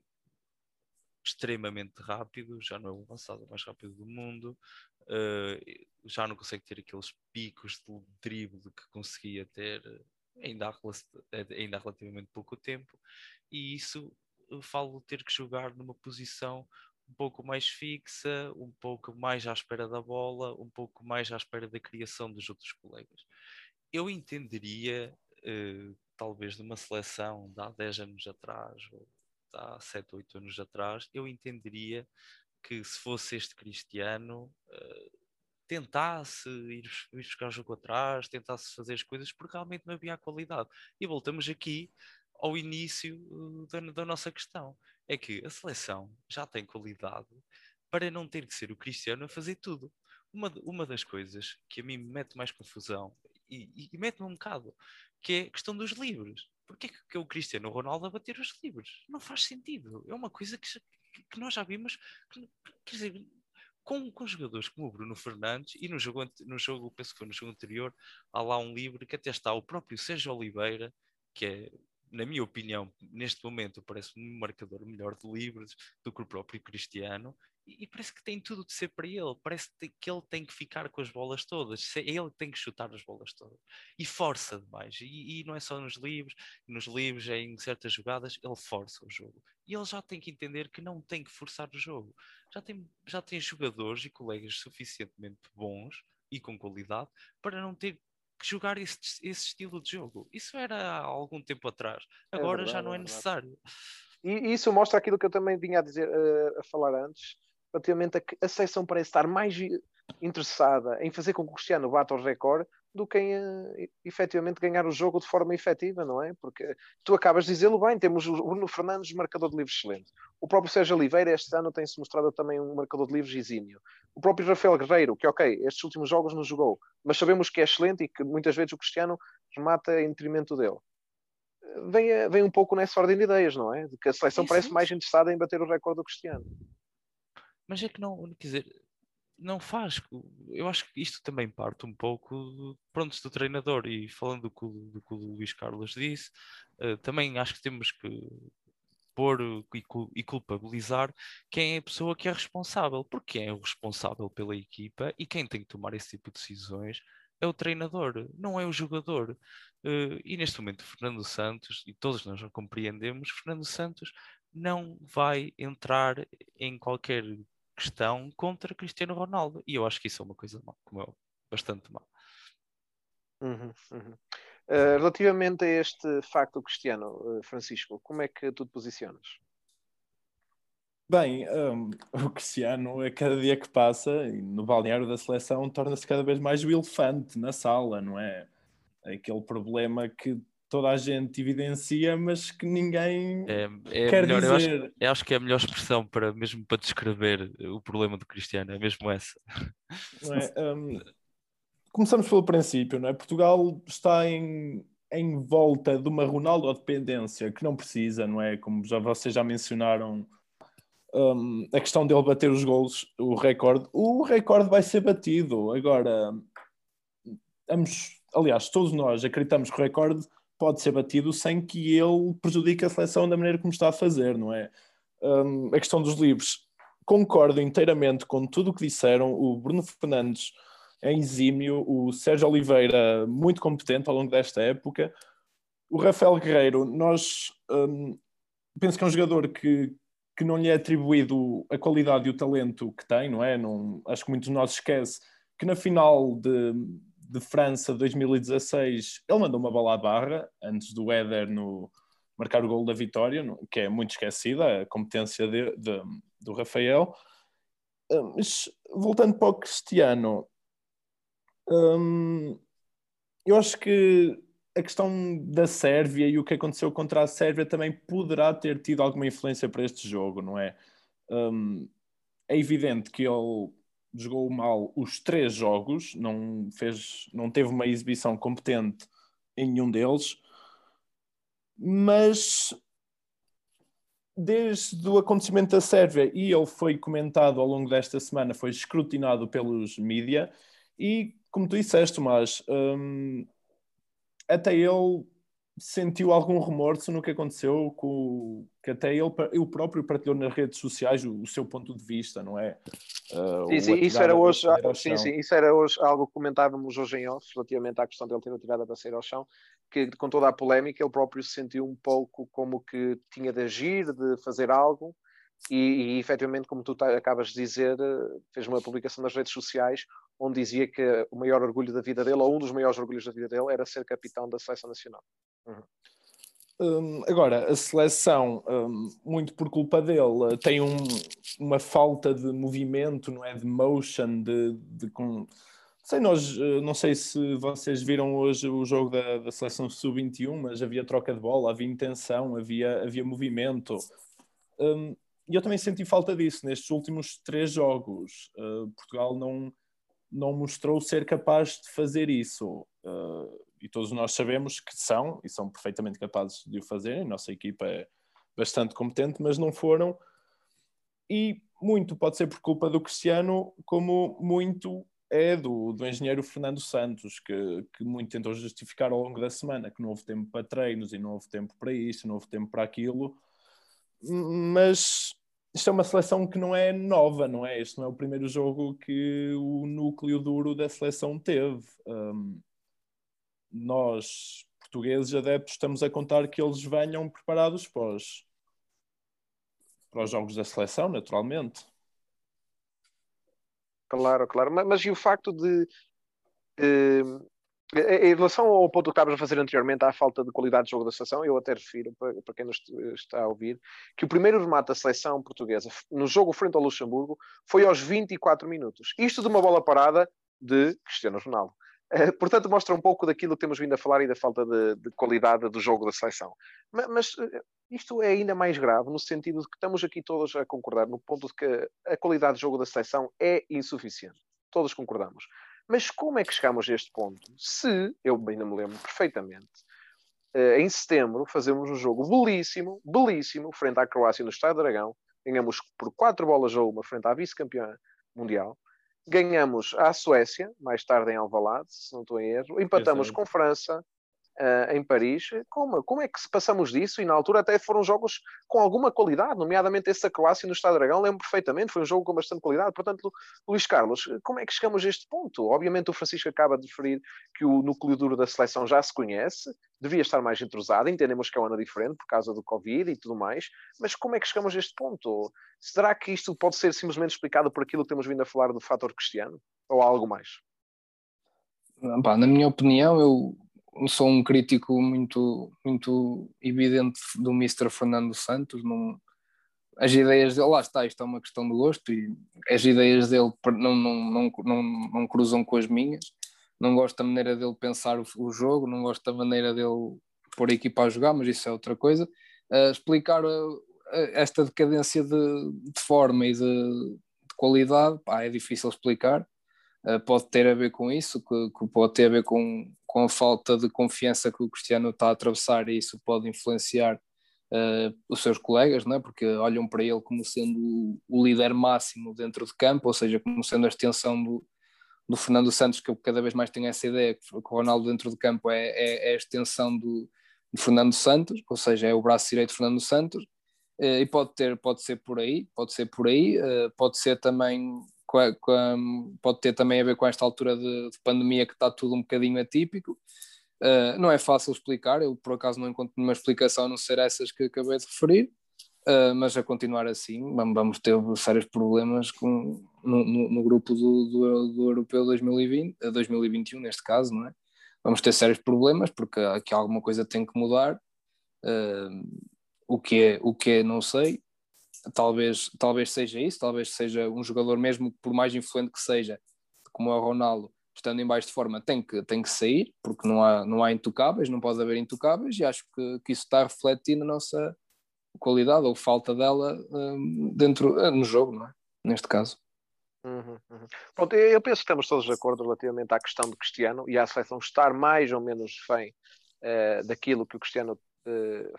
Speaker 4: extremamente rápido, já não é o avançado mais rápido do mundo, uh, já não consegue ter aqueles picos de drible que conseguia ter ainda há, ainda há relativamente pouco tempo, e isso falo ter que jogar numa posição um pouco mais fixa, um pouco mais à espera da bola, um pouco mais à espera da criação dos outros colegas eu entenderia, uh, talvez, de uma seleção de há 10 anos atrás, ou há 7, 8 anos atrás, eu entenderia que se fosse este Cristiano, uh, tentasse ir, buscar o jogo atrás, tentasse fazer as coisas, porque realmente não havia qualidade. E voltamos aqui ao início uh, da, da nossa questão. É que a seleção já tem qualidade para não ter que ser o Cristiano a fazer tudo. Uma, uma das coisas que a mim me mete mais confusão e, e mete-me um bocado, que é a questão dos livros. Porquê que, que é o Cristiano Ronaldo a bater os livros? Não faz sentido. É uma coisa que, que nós já vimos. Que, quer dizer, com, com jogadores como o Bruno Fernandes, e no jogo, no jogo, penso que foi no jogo anterior, há lá um livro que até está o próprio Sérgio Oliveira, que é, na minha opinião, neste momento, parece um marcador melhor de livros do que o próprio Cristiano, e, parece que tem tudo de ser para ele. Parece que ele tem que ficar com as bolas todas. É ele que tem que chutar as bolas todas. E força demais. E, e não é só nos livros, nos livros, em certas jogadas, ele força o jogo. E ele já tem que entender que não tem que forçar o jogo. Já tem, já tem jogadores e colegas suficientemente bons e com qualidade para não ter jogar esse, esse estilo de jogo. Isso era há algum tempo atrás. É Agora é verdade, já não é, é necessário.
Speaker 1: E isso mostra aquilo que eu também vinha a dizer, uh, a falar antes, relativamente a que a seleção parece estar mais interessada em fazer com que o Cristiano bata o recorde do que em uh, efetivamente ganhar o jogo de forma efetiva, não é? Porque tu acabas de dizê-lo bem, temos o Bruno Fernandes, marcador de livros excelente. O próprio Sérgio Oliveira, este ano, tem-se mostrado também um marcador de livros exímio. O próprio Rafael Guerreiro, que, ok, estes últimos jogos não jogou, mas sabemos que é excelente e que muitas vezes o Cristiano remata em detrimento dele. Vem, vem um pouco nessa ordem de ideias, não é? De que a seleção parece mais interessada em bater o recorde do Cristiano
Speaker 4: mas é que não, quer dizer, não faz. Eu acho que isto também parte um pouco pronto, do treinador. E falando do que, do que o Luís Carlos disse, uh, também acho que temos que pôr e, culpabilizar quem é a pessoa que é responsável. Porque quem é o responsável pela equipa e quem tem que tomar esse tipo de decisões é o treinador, não é o jogador. Uh, e neste momento, Fernando Santos, e todos nós compreendemos, Fernando Santos não vai entrar em qualquer questão contra Cristiano Ronaldo. E eu acho que isso é uma coisa má, como eu, bastante má.
Speaker 1: Uhum, uhum. Uh, relativamente a este facto Cristiano, uh, Francisco, como é que tu te posicionas?
Speaker 2: Bem, um, o Cristiano, a cada dia que passa, no balneário da seleção, torna-se cada vez mais o elefante na sala, não é? Aquele problema que toda a gente evidencia, mas que ninguém é, é quer melhor, dizer.
Speaker 4: Eu acho, eu acho, que é a melhor expressão para mesmo para descrever o problema do Cristiano, é mesmo essa.
Speaker 2: É? Um, começamos pelo princípio, não é? Portugal está em, em volta de uma Ronaldo dependência que não precisa, não é? Como já vocês já mencionaram, um, a questão dele bater os gols, o recorde, o recorde vai ser batido. Agora, vamos, aliás, todos nós acreditamos que o recorde pode ser batido sem que ele prejudique a seleção da maneira como está a fazer, não é? Um, a questão dos livros, concordo inteiramente com tudo o que disseram. O Bruno Fernandes é exímio, o Sérgio Oliveira, muito competente ao longo desta época. O Rafael Guerreiro, nós um, penso que é um jogador que, que não lhe é atribuído a qualidade e o talento que tem, não é? Não, acho que muitos de nós esquece que na final de, de França 2016, ele mandou uma bola à barra antes do Éder no marcar o gol da vitória, que é muito esquecida, a competência de, de, do Rafael. Uh, mas voltando para o Cristiano, um, eu acho que a questão da Sérvia e o que aconteceu contra a Sérvia também poderá ter tido alguma influência para este jogo, não é? Um, é evidente que ele jogou mal os três jogos, não, fez, não teve uma exibição competente em nenhum deles, mas desde o acontecimento da Sérvia, e ele foi comentado ao longo desta semana, foi escrutinado pelos mídia, e como tu disseste, Tomás, hum, até ele sentiu algum remorso no que aconteceu, com, que até ele, ele próprio partilhou nas redes sociais o, o seu ponto de vista, não é?
Speaker 1: Uh, sim, sim, isso era hoje, sim, sim, isso era hoje algo que comentávamos hoje em off, relativamente à questão dele ter atirado a sair ao chão, que com toda a polémica ele próprio se sentiu um pouco como que tinha de agir, de fazer algo, e, e efetivamente, como tu acabas de dizer, fez uma publicação nas redes sociais onde dizia que o maior orgulho da vida dele, ou um dos maiores orgulhos da vida dele, era ser capitão da seleção nacional. Uhum.
Speaker 2: Um, agora, a seleção, um, muito por culpa dele, tem um, uma falta de movimento, não é? De motion, de, de com... sei, nós, eh, não sei se vocês viram hoje o jogo da, da seleção sub-21, mas havia troca de bola, havia intenção, havia, havia movimento. Um, e eu também senti falta disso nestes últimos três jogos. Uh, Portugal não, não mostrou ser capaz de fazer isso. Uh, e todos nós sabemos que são, e são perfeitamente capazes de o fazer. A nossa equipa é bastante competente, mas não foram. E muito pode ser por culpa do Cristiano, como muito é do, do engenheiro Fernando Santos, que, que muito tentou justificar ao longo da semana que não houve tempo para treinos e não houve tempo para isso, não houve tempo para aquilo mas isto é uma seleção que não é nova, não é? Este não é o primeiro jogo que o núcleo duro da seleção teve. Um, nós, portugueses adeptos, estamos a contar que eles venham preparados para os, para os jogos da seleção, naturalmente.
Speaker 1: Claro, claro. Mas, mas e o facto de, de em relação ao ponto que estavas a fazer anteriormente, à falta de qualidade de jogo da seleção, eu até refiro, para, para quem nos está a ouvir, que o primeiro remate da seleção portuguesa no jogo frente ao Luxemburgo foi aos 24 minutos. Isto de uma bola parada de Cristiano Ronaldo. Uh, portanto, mostra um pouco daquilo que temos vindo a falar e da falta de, de qualidade do jogo da seleção. Mas, mas, eh, isto é ainda mais grave no sentido de que estamos aqui todos a concordar no ponto de que a qualidade de jogo da seleção é insuficiente. Todos concordamos. Mas como é que chegamos a este ponto? Se, eu ainda me lembro perfeitamente, eh, em setembro fazemos um jogo belíssimo, belíssimo, frente à Croácia no Estádio Dragão, ganhamos por quatro bolas a uma frente à vice-campeã mundial, ganhamos à Suécia, mais tarde em Alvalade, se não estou em erro, empatamos com França, uh, em Paris. Como, como é que se passamos disso? E na altura até foram jogos com alguma qualidade, nomeadamente esse da Croácia no Estado Dragão, lembro perfeitamente, foi um jogo com bastante qualidade. Portanto, Luís Carlos, como é que chegamos a este ponto? Obviamente o Francisco acaba de referir que o núcleo duro da seleção já se conhece, devia estar mais entrosado, entendemos que é um ano diferente por causa do Covid e tudo mais, mas como é que chegamos a este ponto? Será que isto pode ser simplesmente explicado por aquilo que temos vindo a falar do fator cristiano? Ou há algo mais?
Speaker 3: na minha opinião, eu sou um crítico muito, muito evidente do Mr. Fernando Santos. Não, as ideias dele, lá está, isto é uma questão de gosto e as ideias dele não, não, não, não, não cruzam com as minhas. Não gosto da maneira dele pensar o, o jogo, não gosto da maneira dele pôr a equipa a jogar, mas isso é outra coisa. Uh, explicar uh, esta decadência de, de forma e de, de qualidade pá, é difícil explicar. Uh, pode ter a ver com isso, que, que, pode ter a ver com, com a falta de confiança que o Cristiano está a atravessar e isso pode influenciar uh, os seus colegas, não é? porque olham para ele como sendo o líder máximo dentro de campo, ou seja, como sendo a extensão do, do Fernando Santos, que eu cada vez mais tenho essa ideia, que o Ronaldo dentro de campo é, é, é a extensão do, do, Fernando Santos, ou seja, é o braço direito de Fernando Santos, uh, e pode, ter, pode ser por aí, pode ser por aí, pode ser também com a, com a, pode ter também a ver com esta altura de, de pandemia que está tudo um bocadinho atípico. Uh, não é fácil explicar, eu por acaso não encontro nenhuma explicação a não ser essas que acabei de referir, uh, mas a continuar assim vamos ter sérios problemas com, no, no, no grupo do, do, do, Europeu 2020, 2021 neste caso, não é? Vamos ter sérios problemas porque aqui alguma coisa tem que mudar, uh, o, que é, o que é não sei, talvez, talvez seja isso, talvez seja um jogador mesmo, por mais influente que seja, como é o Ronaldo, estando em baixo de forma, tem que, tem que sair, porque não há, não há intocáveis, não pode haver intocáveis, e acho que, que isso está a refletir na nossa qualidade ou falta dela um, dentro, uh, no jogo, não é? Neste caso.
Speaker 1: Uhum, uhum. Pronto, eu penso que estamos todos de acordo relativamente à questão do Cristiano e à seleção estar mais ou menos bem uh, daquilo que o Cristiano uh,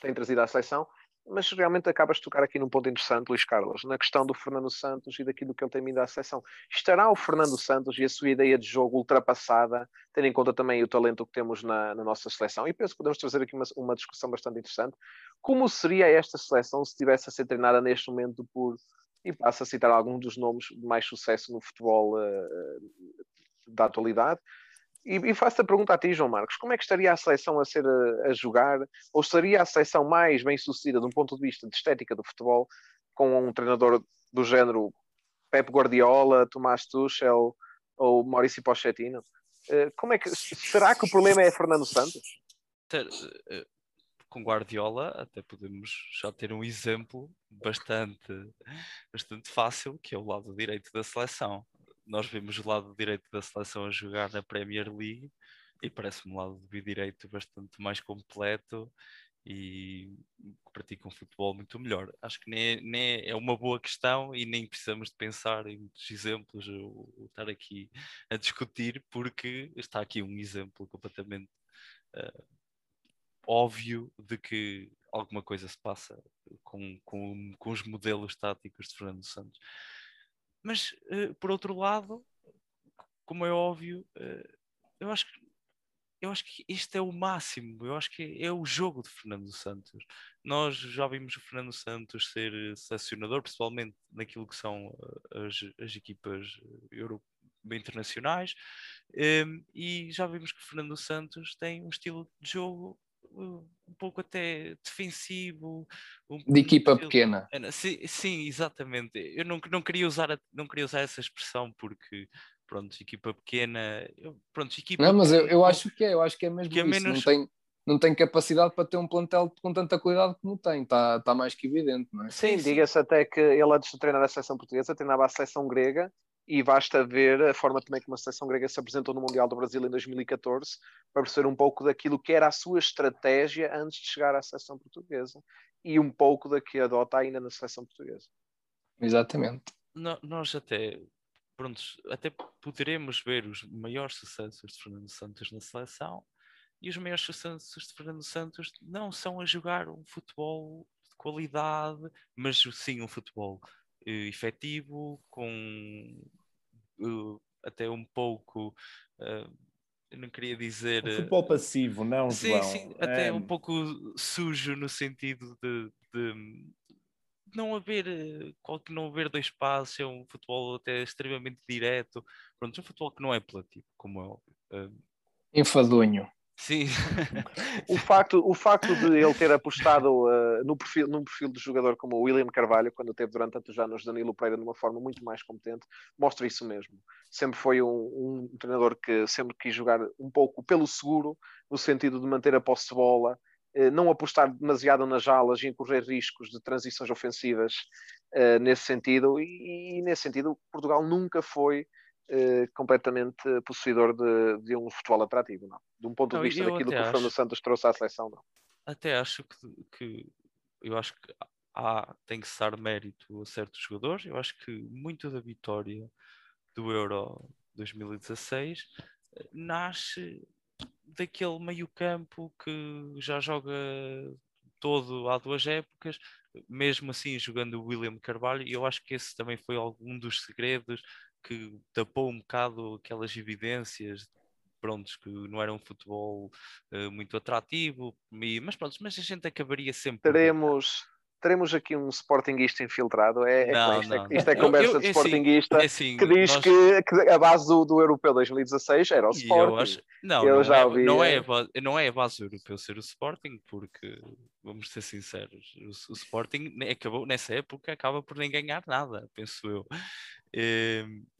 Speaker 1: tem trazido à seleção mas realmente acabas de tocar aqui num ponto interessante, Luís Carlos, na questão do Fernando Santos e daquilo que ele tem vindo à seleção. Estará o Fernando Santos e a sua ideia de jogo ultrapassada, tendo em conta também o talento que temos na, na nossa seleção? E penso que podemos trazer aqui uma, uma, discussão bastante interessante. Como seria esta seleção se estivesse a ser treinada neste momento por, e passo a citar alguns dos nomes de mais sucesso no futebol uh, da atualidade, e, e faço a pergunta a ti, João Marcos: como é que estaria a seleção a ser a, a jogar? Ou seria a seleção mais bem sucedida, de um ponto de vista de estética do futebol, com um treinador do género Pep Guardiola, Tomás Tuchel ou Maurício Pochettino? Uh, como é que, será que o problema é Fernando Santos?
Speaker 4: Eh, com Guardiola até podemos já ter um exemplo bastante, bastante fácil, que é o lado direito da seleção nós vemos o lado direito da seleção a jogar na Premier League e parece-me um lado de direito bastante mais completo e que pratica um futebol muito melhor. Acho que nem é, nem é, é uma boa questão e nem precisamos de pensar em muitos exemplos ou, ou estar aqui a discutir, porque está aqui um exemplo completamente uh, óbvio de que alguma coisa se passa com, com, com os modelos táticos de Fernando Santos. Mas, uh, por outro lado, como é óbvio, uh, eu acho que eu acho que este é o máximo, eu acho que é, o jogo de Fernando Santos. Nós já vimos o Fernando Santos ser selecionador, principalmente naquilo que são eh, as, as equipas euro, internacionais, um, ehm, e já vimos que Fernando Santos tem um estilo de jogo um pouco até defensivo. Um,
Speaker 3: de equipa pequena.
Speaker 4: Sim, sim, exatamente. Eu não, não, queria usar, não queria usar essa expressão porque pronto, equipa pequena. Pronto, equipa
Speaker 3: não, mas eu, eu acho que é, eu acho que é mesmo que é isso. Menos... Não, tem, não tem capacidade para ter um plantel com tanta qualidade como tem, está tá mais que evidente, não é?
Speaker 1: Sim, sim. diga-se até que ele antes de treinar a seleção portuguesa treinava a seleção grega e basta ver a forma também como a seleção grega se apresentou no Mundial do Brasil em 2014 para perceber um pouco daquilo que era a sua estratégia antes de chegar à seleção portuguesa e um pouco da que adota ainda na seleção portuguesa.
Speaker 3: Exatamente.
Speaker 4: No, nós até, pronto, até poderemos ver os maiores sucessos de Fernando Santos na seleção e os maiores sucessos de Fernando Santos não são a jogar um futebol de qualidade, mas sim um futebol efetivo, com uh, até um pouco. Uh, eu não queria dizer.
Speaker 2: Um futebol passivo, não,
Speaker 4: sim,
Speaker 2: João?
Speaker 4: Sim, até é... um pouco sujo no sentido de, de não haver qualquer não haver dois passos, é um futebol até extremamente direto. Pronto, é um futebol que não é plativo, como é óbvio.
Speaker 3: Enfadonho.
Speaker 4: Sim.
Speaker 1: o, facto, o facto de ele ter apostado uh, no perfil, num perfil de jogador como o William Carvalho, quando teve durante tantos anos Danilo Pereira de uma forma muito mais competente, mostra isso mesmo. Sempre foi um, um treinador que sempre quis jogar um pouco pelo seguro, no sentido de manter a posse de bola, uh, não apostar demasiado nas alas e correr riscos de transições ofensivas uh, nesse sentido. E, e, nesse sentido, Portugal nunca foi eh, completamente possuidor de, de, um futebol atrativo, não. De um ponto não, de vista daquilo que o Fernando Santos trouxe à seleção, não.
Speaker 4: Até acho que, que eu acho que há, tem que ser mérito a certos jogadores. Eu acho que muito da vitória do Euro 2016 eh, nasce daquele meio-campo que já joga todo há duas épocas, mesmo assim jogando o William Carvalho, e eu acho que esse também foi algum dos segredos que tapou um bocado aquelas evidências prontos, que não era um futebol uh, muito atrativo, e, mas pronto, mas a gente acabaria sempre.
Speaker 1: Teremos, teremos aqui um Sportingista infiltrado. É, é não, isto, não, é, isto é conversa eu, eu, de é assim, Sportingista é assim, que diz nós... que, que, a base do, do Europeu 2016 era o Sporting. Eu acho...
Speaker 4: Não, eu não, já é, ouvi, não, é, é não é a base do Europeu ser o Sporting, porque vamos ser sinceros, o, o Sporting acabou nessa época acaba por nem ganhar nada, penso eu.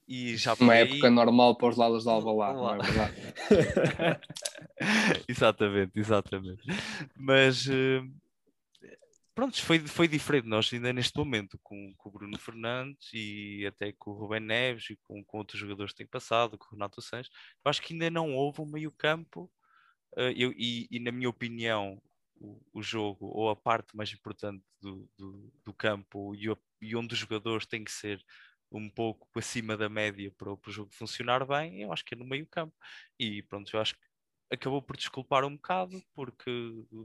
Speaker 4: E já
Speaker 3: Uma época normal para os lados da Alvalade, não é verdade?
Speaker 4: exatamente, exatamente. Mas uh, pronto, foi, foi diferente. Nós ainda neste momento, com, com o Bruno Fernandes e até com o Rubén Neves e com, com outros jogadores que têm passado, com o Renato Sanches, eu acho que ainda não houve um meio campo uh, eu, e, e, na minha opinião, o, o, jogo ou a parte mais importante do, do, do campo e, o, e onde os jogadores têm que ser um pouco acima da média para, o jogo funcionar bem, eu acho que é no meio campo. E pronto, eu acho que acabou por desculpar um bocado, porque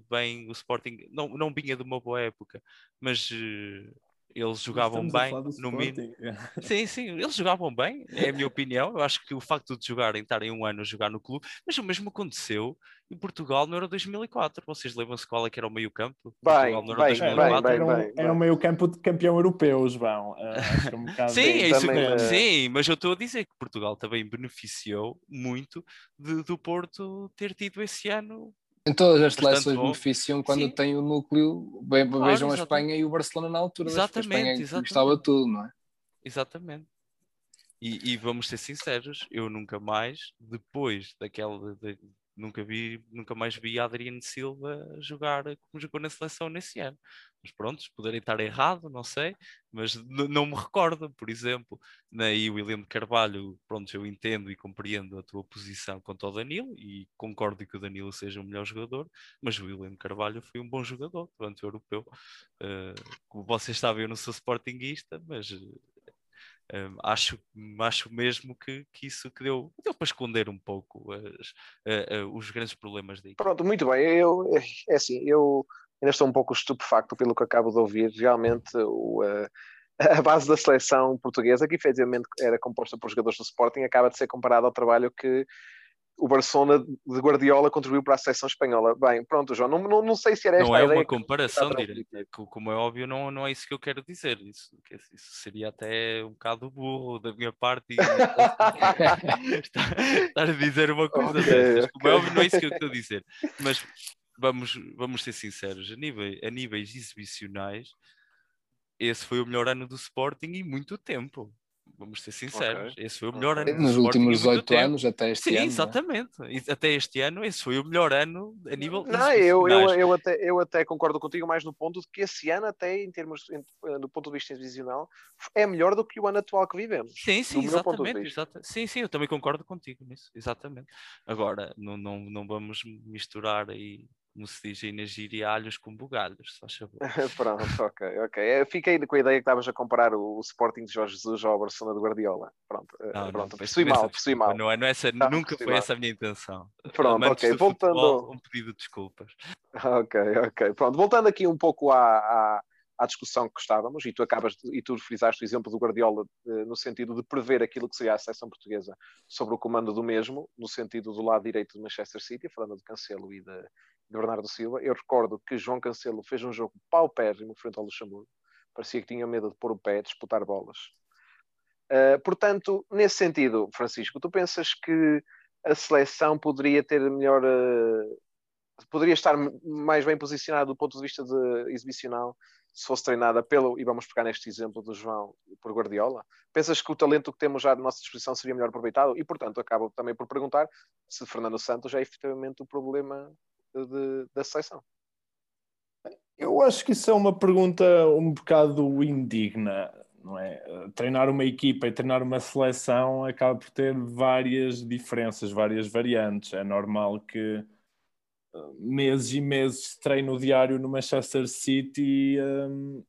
Speaker 4: bem o Sporting não, não vinha de uma boa época, mas uh, eles jogavam bem no mínimo. Sim, sim, eles jogavam bem, é a minha opinião. Eu acho que o facto de jogarem, estarem um ano a jogar no clube, mas o mesmo aconteceu em Portugal no Euro 2004. Vocês lembram-se qual é que era o meio campo?
Speaker 1: Bem, bem, bem,
Speaker 2: era, um, era um meio campo de campeão europeu, João. Uh,
Speaker 4: um sim, é isso, também, sim, mas eu estou a dizer que Portugal também beneficiou muito de, do Porto ter tido esse ano
Speaker 3: em todas as seleções beneficiam quando sim. tem o núcleo. Bem, claro, vejam exatamente. a Espanha e o Barcelona na altura.
Speaker 4: Exatamente, a Espanha
Speaker 3: exatamente. gostava tudo, não é?
Speaker 4: Exatamente. E, e, vamos ser sinceros, eu nunca mais, depois daquela, de, nunca vi, nunca mais vi Adriano Silva jogar como jogou na seleção nesse ano. Mas pronto, poderem estar errado, não sei, mas não me recordo, por exemplo, aí o William Carvalho, pronto, eu entendo e compreendo a tua posição quanto ao Danilo e concordo que o Danilo seja o melhor jogador, mas o William Carvalho foi um bom jogador durante o europeu. Uh, como vocês sabem, eu não sou sportinguista, mas um, acho, acho mesmo que, que isso que deu, deu para esconder um pouco as, os grandes problemas daí.
Speaker 1: Pronto, muito bem. Eu, é assim, eu ainda estou um pouco estupefacto pelo que acabo de ouvir. Realmente, o, uh, a base da seleção portuguesa, que efetivamente era composta por jogadores do Sporting, acaba de ser comparada ao trabalho que o Barcelona de Guardiola contribuiu para a seleção espanhola. Bem, pronto, João, não, não, não sei se era esta
Speaker 4: não
Speaker 1: é
Speaker 4: uma comparação direta, como é óbvio, não, não é isso que eu quero dizer. Isso, isso seria até um bocado burro da minha parte estar, a dizer uma coisa okay, dessas. Como é óbvio, não é isso que eu estou a dizer. Mas vamos, vamos ser sinceros, a, nível, a níveis exibicionais, esse foi o melhor ano do Sporting em muito tempo. Vamos ser sinceros, okay. esse foi o melhor okay. ano.
Speaker 3: Nos últimos 18 anos, até este
Speaker 4: Sim,
Speaker 3: ano.
Speaker 4: Sim, é? exatamente. É? Até este ano, esse foi o melhor ano a nível.
Speaker 1: Não, eu, eu, eu, até, eu até concordo contigo mais no ponto de que esse ano, até em termos do ponto de vista divisional, é melhor do que o ano atual que vivemos.
Speaker 4: Sim, sim, exatamente. Exata, sim, sim, eu também concordo contigo nisso, exatamente. Agora, não, não, não vamos misturar aí como se diz aí na gíria, alhos com bugalhos, só
Speaker 1: Pronto, ok, ok. Eu fiquei com a ideia que estavas a comparar o, o Sporting de Jorge Jesus ao Barcelona de Guardiola. Pronto, eh, não, pronto. Não, percebi mal, percebi mal.
Speaker 4: Não é, não é essa, tá, nunca foi mal. essa a minha intenção.
Speaker 1: Pronto, ok, voltando...
Speaker 4: Futebol, um pedido de desculpas.
Speaker 1: Ok, ok, pronto. Voltando aqui um pouco à, à, à discussão que estávamos, e tu acabas, de, e tu frisaste o exemplo do Guardiola eh, no sentido de prever aquilo que seria a seleção portuguesa sobre o comando do mesmo, no sentido do lado direito do Manchester City, falando de Cancelo e de, de Bernardo Silva. Eu recordo que João Cancelo fez um jogo paupérrimo frente ao Luxemburgo. Parecia que tinha medo de pôr o pé, disputar bolas. Uh, portanto, nesse sentido, Francisco, tu pensas que a seleção poderia ter melhor. Uh, poderia estar mais bem posicionada do ponto de vista de exibicional se fosse treinada pelo, e vamos pegar neste exemplo do João, por Guardiola? Pensas que o talento que temos já à nossa disposição seria melhor aproveitado? E, portanto, acabo também por perguntar se Fernando Santos é efetivamente o problema de, da seleção?
Speaker 2: Eu acho que isso é uma pergunta um bocado indigna, não é? Treinar uma equipa e treinar uma seleção acaba por ter várias diferenças, várias variantes. É normal que eh, meses e meses de treino diário no Manchester City um,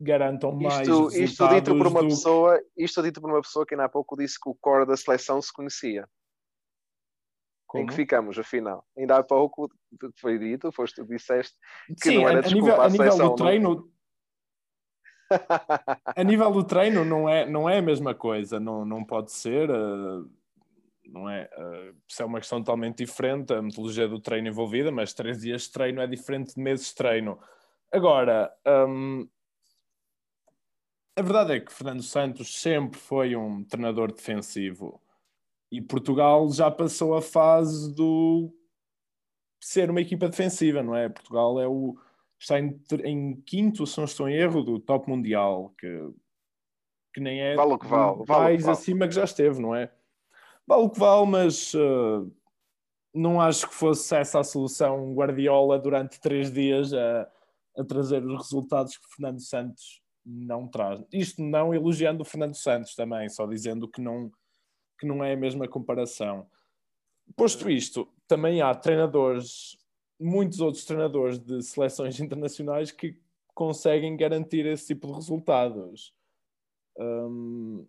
Speaker 2: garantam mais isto,
Speaker 1: isto dito por uma do... pessoa Isto dito por uma pessoa que ainda há pouco disse que o core da seleção se conhecia. Como? Em que ficamos, afinal? Ainda há pouco foi dito, foste tu disseste que Sim, não era a, desculpa nível, a, a nível do treino.
Speaker 2: a nível do treino não é, não é a mesma coisa, não, não pode ser, uh, não é? Uh, isso é uma questão totalmente diferente, a metodologia do treino envolvida, mas três dias de treino é diferente de meses de treino. Agora, um, a verdade é que Fernando Santos sempre foi um treinador defensivo. E Portugal já passou a fase do ser uma equipa defensiva, não é? Portugal é o está em, em quinto, se não estou em erro, do top mundial, que, que nem é
Speaker 1: vale o que vale,
Speaker 2: mais vale. acima que já esteve, não é? Vale o que vale, mas uh, não acho que fosse essa a solução Guardiola durante três dias a, a trazer os resultados que Fernando Santos não traz. Isto não elogiando o Fernando Santos também, só dizendo que não, que não é a mesma comparação. Posto isto, também há treinadores, muitos outros treinadores de seleções internacionais que conseguem garantir esse tipo de resultados. Hum,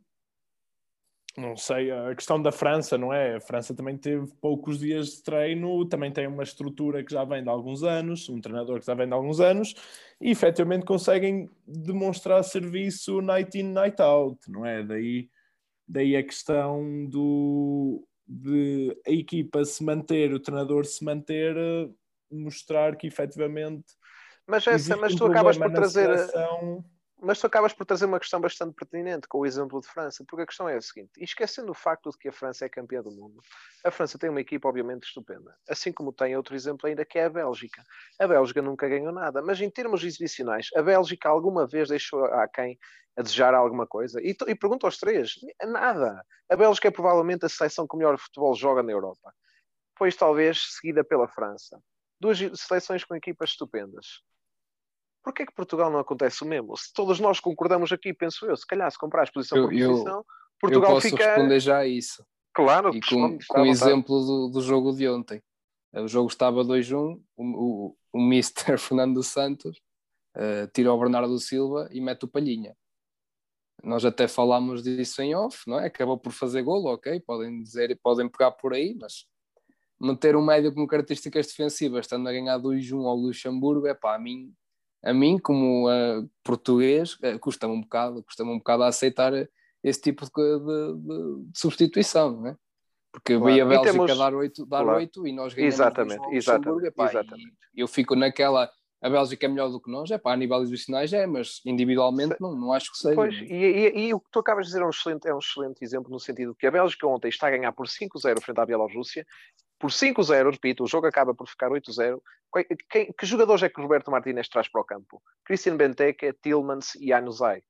Speaker 2: não sei, a questão da França, não é? A França também teve poucos dias de treino, também tem uma estrutura que já vem de alguns anos, um treinador que já vem de alguns anos, e efetivamente conseguem demonstrar serviço night in, night out, não é? Daí, daí a questão do, de a equipa se manter, o treinador se manter, mostrar que efetivamente.
Speaker 1: Mas, essa, mas tu acabas por trazer. Seleção mas tu acabas por trazer uma questão bastante pertinente com o exemplo de França, porque a questão é a seguinte: esquecendo o facto de que a França é campeã do mundo, a França tem uma equipa, obviamente, estupenda. Assim como tem outro exemplo ainda que é a Bélgica. A Bélgica nunca ganhou nada, mas em termos exibicionais, a Bélgica alguma vez deixou a quem a desejar alguma coisa? E, e pergunto aos três: nada. A Bélgica é provavelmente a seleção que melhor futebol joga na Europa. Pois talvez seguida pela França. Duas seleções com equipas estupendas Porquê é que Portugal não acontece o mesmo? Se todos nós concordamos aqui, penso eu, se calhar se comprar posição eu, por posição, eu, Portugal
Speaker 3: eu posso
Speaker 1: fica...
Speaker 3: responder já a isso.
Speaker 1: Claro.
Speaker 3: E com, com o exemplo do, do, jogo de ontem. O jogo estava 2-1, o, o, o Mister Fernando Santos uh, tira o Bernardo Silva e mete o Palhinha. Nós até falámos disso em off, não é? Acabou por fazer golo, ok, podem dizer, podem pegar por aí, mas manter um médio com características defensivas, estando a ganhar 2-1 ao Luxemburgo, é pá, a mim a mim, como uh, português, uh, custa-me um bocado, custa-me um bocado a aceitar esse tipo de, de, de, substituição, não é? Porque claro. veio a Bélgica temos... dar 8 dar claro. 8 e nós ganhamos
Speaker 1: exatamente, exatamente, epá, exatamente.
Speaker 3: eu fico naquela a Bélgica é melhor do que nós, é pá, a nível institucionais é, mas individualmente não, não acho que seja.
Speaker 1: Pois, e, e, e, o que tu acabas de dizer é um, excelente, é um excelente exemplo no sentido que a Bélgica ontem está a ganhar por 5-0 frente à Bielorrússia por 5-0, repito, o jogo acaba por ficar 8-0. Que, que jogadores é que Roberto Martínez traz para o campo? Christian Benteke, Tillmans e Anuzai.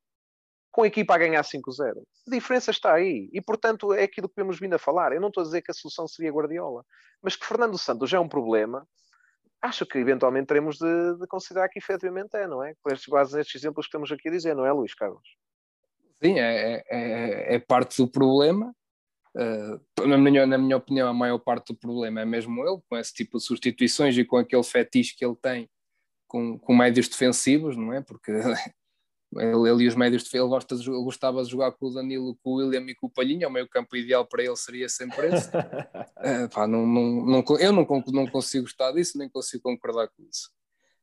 Speaker 1: Com a equipa a ganhar 5-0. A diferença está aí. E, portanto, é aquilo que temos vindo a falar. Eu não estou a dizer que a solução seria Guardiola. Mas que Fernando Santos já é um problema. Acho que eventualmente teremos de, de considerar que efetivamente é, não é? Com estes, quase estes exemplos que estamos aqui a dizer, não é, Luís Carlos?
Speaker 3: Sim, é, é, é parte do problema Uh, na, minha, na minha opinião, a maior parte do problema é mesmo ele, com esse tipo de substituições e com aquele fetiche que ele tem com, com médios defensivos, não é? Porque ele, ele e os médios defensivos, ele, gosta de, ele gostava de jogar com o Danilo, com o William e com o Palhinha, o meio campo ideal para ele seria sempre esse. uh, pá, não, não, não, eu não, não consigo gostar disso, nem consigo concordar com isso.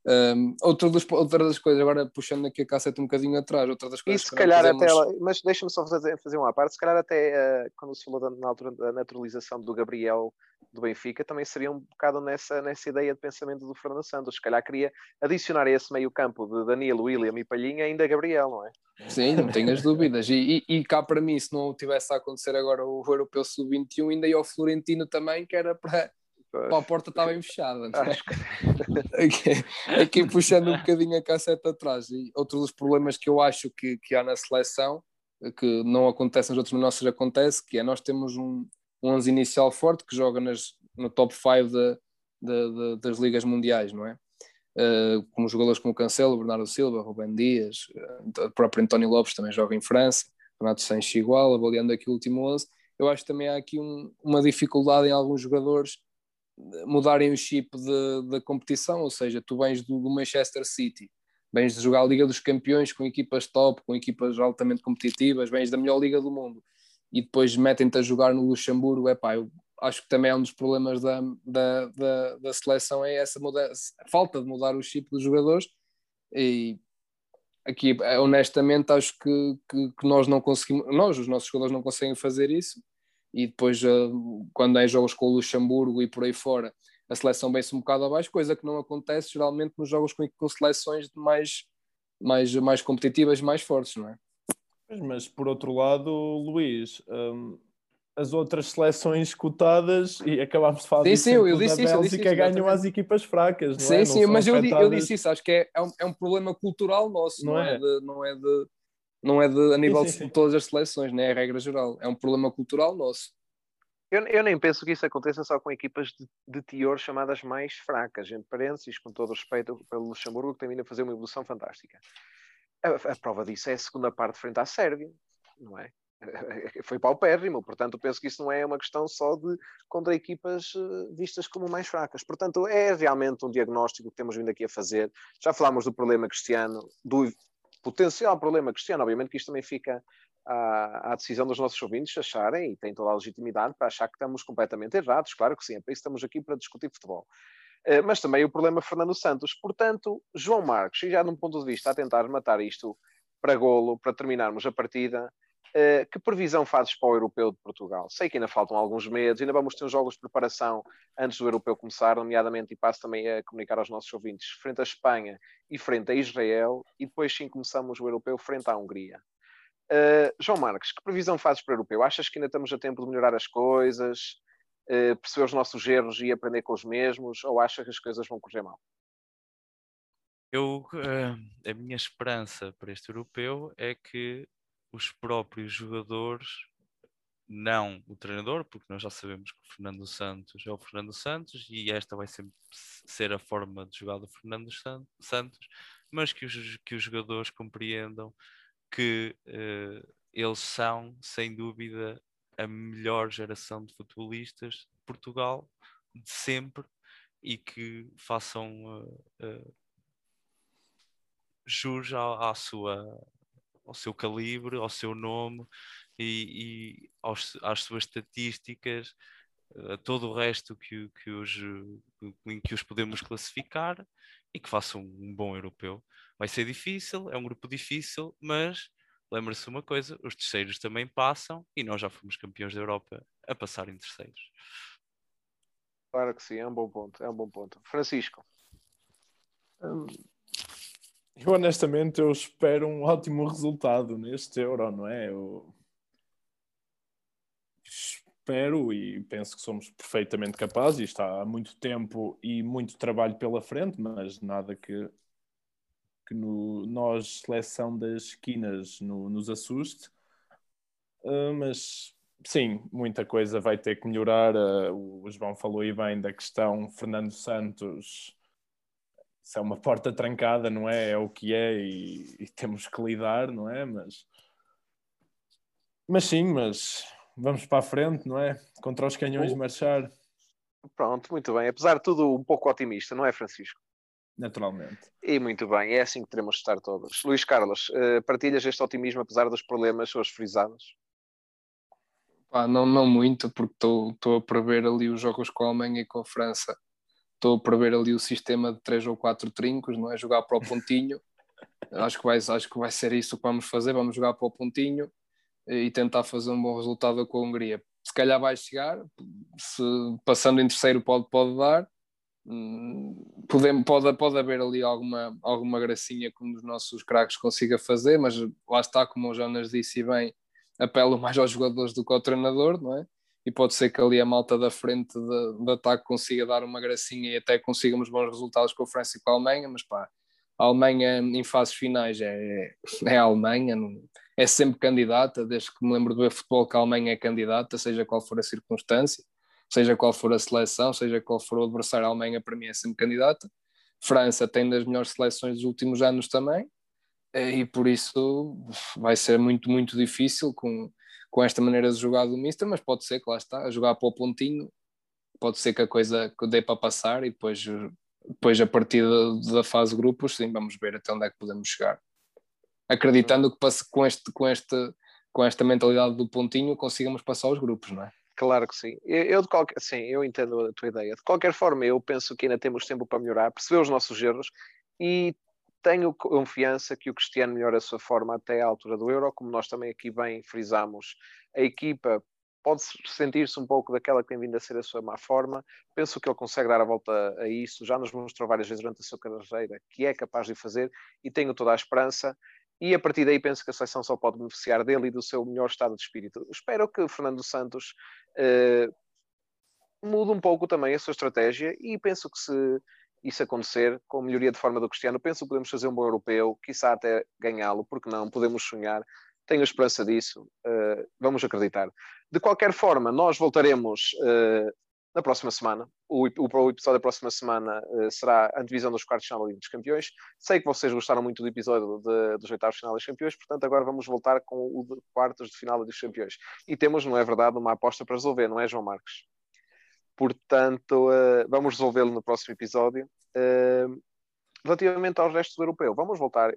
Speaker 3: Um, outra, das, outra das coisas, agora puxando aqui a cassete um bocadinho atrás, outra das coisas.
Speaker 1: E se calhar até, ela, mas deixa-me só fazer, fazer uma parte, se calhar até uh, quando se falou da, na altura da naturalização do Gabriel do Benfica, também seria um bocado nessa, nessa ideia de pensamento do Fernando Santos. Se calhar queria adicionar a esse meio campo de Danilo, William e Palhinha ainda Gabriel, não é?
Speaker 3: Sim, não tenhas dúvidas. E, e, e, cá para mim, se não tivesse a acontecer agora o Europeu Sub-21, ainda ia ao Florentino também, que era para A porta estava bem fechada. É? aqui, aqui puxando um bocadinho a casseta atrás. E outro dos problemas que eu acho que, que há na seleção, que não acontece nos outros, mas acontece, que é nós temos um, um 11 inicial forte que joga nas, no top 5 de, de, de, das ligas mundiais, não é? Uh, como jogadores como Cancelo, Bernardo Silva, Rubem Dias, uh, o próprio António Lopes também joga em França, Renato Sanches igual, avaliando aqui o último 11. Eu acho que também há aqui um, uma dificuldade em alguns jogadores mudarem o chip da competição, ou seja, tu vens do, do, Manchester City, vens de jogar a Liga dos Campeões com equipas top, com equipas altamente competitivas, vens da melhor Liga do mundo e depois metem-te a jogar no Luxemburgo, é pá, eu acho que também é um dos problemas da, da, da, da seleção é essa mudança, falta de mudar o chip dos jogadores e aqui honestamente acho que, que, que nós não conseguimos, nós, os nossos jogadores não conseguem fazer isso e depois uh, quando é jogos com o Luxemburgo e por aí fora a seleção vem-se um bocado abaixo, coisa que não acontece geralmente nos jogos com, com seleções mais, mais, mais competitivas mais fortes, não é?
Speaker 2: Mas por outro lado, Luís, um, as outras seleções cotadas, e acabámos de falar sim,
Speaker 3: sim, eu disse isso,
Speaker 2: Bélgica
Speaker 3: isso,
Speaker 2: ganham as equipas fracas, não
Speaker 3: sim,
Speaker 2: é?
Speaker 3: Sim, sim, mas eu, eu, disse isso, acho que é, é, um, é um problema cultural nosso, não, não é? é? De, não é de não é de, a nível sim, sim, sim. de todas as seleções, não é a regra geral, é um problema cultural nosso.
Speaker 1: Eu, eu, nem penso que isso aconteça só com equipas de, de teor chamadas mais fracas, entre parênteses, com todo o respeito pelo Luxemburgo, que tem vindo a fazer uma evolução fantástica. A, a, prova disso é a segunda parte frente à Sérvia, não é? Foi paupérrimo, portanto, penso que isso não é uma questão só de contra equipas eh, vistas como mais fracas. Portanto, é realmente um diagnóstico que temos vindo aqui a fazer. Já falámos do problema cristiano, do potencial problema cristiano, obviamente que isto também fica à, à, decisão dos nossos ouvintes acharem, e têm toda a legitimidade para achar que estamos completamente errados, claro que sim, é para isso estamos aqui para discutir futebol. Uh, mas também o problema Fernando Santos. Portanto, João Marcos, e já num ponto de vista a tentar matar isto para golo, para terminarmos a partida, uh, que previsão fazes para o Europeu de Portugal? Sei que ainda faltam alguns meses, ainda vamos ter uns jogos de preparação antes do Europeu começar, nomeadamente, e passo também a comunicar aos nossos ouvintes, frente à Espanha e frente a Israel, e depois sim começamos o Europeu frente à Hungria. Uh, João Marques, que previsão fazes para o europeu? Achas que ainda estamos a tempo de melhorar as coisas, uh, perceber os nossos erros e aprender com os mesmos, ou achas que as coisas vão correr mal?
Speaker 4: Eu, a minha esperança para este europeu é que os próprios jogadores, não o treinador, porque nós já sabemos que o Fernando Santos é o Fernando Santos e esta vai sempre ser a forma de jogar do Fernando Santos, mas que os, que os jogadores compreendam que uh, eles são, sem dúvida, a melhor geração de futebolistas de Portugal de sempre e que façam uh, uh, jus à, à, sua, ao seu calibre, ao seu nome e, e aos, às suas estatísticas, a todo o resto que, que, os, em que os podemos classificar e que façam um bom europeu. Vai ser difícil, é um grupo difícil, mas lembra-se uma coisa: os terceiros também passam e nós já fomos campeões da Europa a passar em terceiros.
Speaker 1: Claro que sim, é um bom ponto, é um bom ponto. Francisco.
Speaker 2: Hum, eu honestamente eu espero um ótimo resultado neste Euro, não é? Eu espero e penso que somos perfeitamente capazes, está há muito tempo e muito trabalho pela frente, mas nada que que no, nós, seleção das esquinas, no, nos assuste. Uh, mas sim, muita coisa vai ter que melhorar. Uh, o João falou aí bem da questão Fernando Santos. Isso é uma porta trancada, não é? É o que é e, e temos que lidar, não é? Mas, mas sim, mas vamos para a frente, não é? Contra os canhões marchar.
Speaker 1: Pronto, muito bem. Apesar de tudo, um pouco otimista, não é, Francisco?
Speaker 2: naturalmente.
Speaker 1: E muito bem, é assim que teremos de estar todos. Luís Carlos, uh, partilhas este otimismo apesar dos problemas hoje frisados?
Speaker 3: Pá, não, não muito, porque estou a prever ali os jogos com a Alemanha e com a França. Estou a prever ali o sistema de três ou quatro trincos, não é? Jogar para o pontinho. acho, que vai, acho que vai ser isso que vamos fazer. Vamos jogar para o pontinho e tentar fazer um bom resultado com a Hungria. Se calhar vai chegar, se passando em terceiro pode, pode dar, Podemos, pode, pode haver ali alguma, alguma gracinha que um dos nossos craques consiga fazer, mas lá está, como o Jonas disse bem, apelo mais aos jogadores do que ao treinador, não é? E pode ser que ali a malta da frente de, de ataque consiga dar uma gracinha e até consigamos bons resultados com a França e com a Alemanha, mas pá, a Alemanha em fases finais é, é a Alemanha, não, é sempre candidata, desde que me lembro ver futebol que a Alemanha é candidata, seja qual for a circunstância seja qual for a seleção, seja qual for o adversário, a Alemanha para mim é sempre candidata. França tem das melhores seleções dos últimos anos também, eh, e por isso vai ser muito, muito difícil com, com esta maneira de jogar do Mister, mas pode ser que lá está, a jogar para o pontinho, pode ser que a coisa dê para passar e depois, depois a partir da, da fase grupos, sim, vamos ver até onde é que podemos chegar. Acreditando que com, este, com, este, com esta mentalidade do pontinho consigamos passar os grupos, não é?
Speaker 1: Claro que sim. Eu, eu, de qualquer, sim, eu entendo a tua ideia. De qualquer forma, eu penso que ainda temos tempo para melhorar, perceber os nossos erros e tenho confiança que o Cristiano melhora a sua forma até à altura do Euro, como nós também aqui bem frisamos. A equipa pode sentir-se um pouco daquela que tem vindo a ser a sua má forma. Penso que ele consegue dar a volta a isso. Já nos mostrou várias vezes durante a sua carreira que é capaz de fazer e tenho toda a esperança e a partir daí penso que a seleção só pode beneficiar dele e do seu melhor estado de espírito. Espero que Fernando Santos uh, mude um pouco também a sua estratégia e penso que se isso acontecer, com a melhoria de forma do Cristiano, penso que podemos fazer um bom europeu, quiçá até ganhá-lo, porque não, podemos sonhar. tenho esperança disso. Uh, vamos acreditar. De qualquer forma, nós voltaremos uh, na próxima semana. O, o, o, episódio da próxima semana uh, será a divisão dos quartos de final da Liga dos Campeões. Sei que vocês gostaram muito do episódio de, dos oitavos de final dos campeões, portanto, agora vamos voltar com o de quartos de final dos campeões. E temos, não é verdade, uma aposta para resolver, não é, João Marcos? Portanto, uh, vamos resolvê-lo no próximo episódio. Uh, relativamente ao resto do europeu, vamos voltar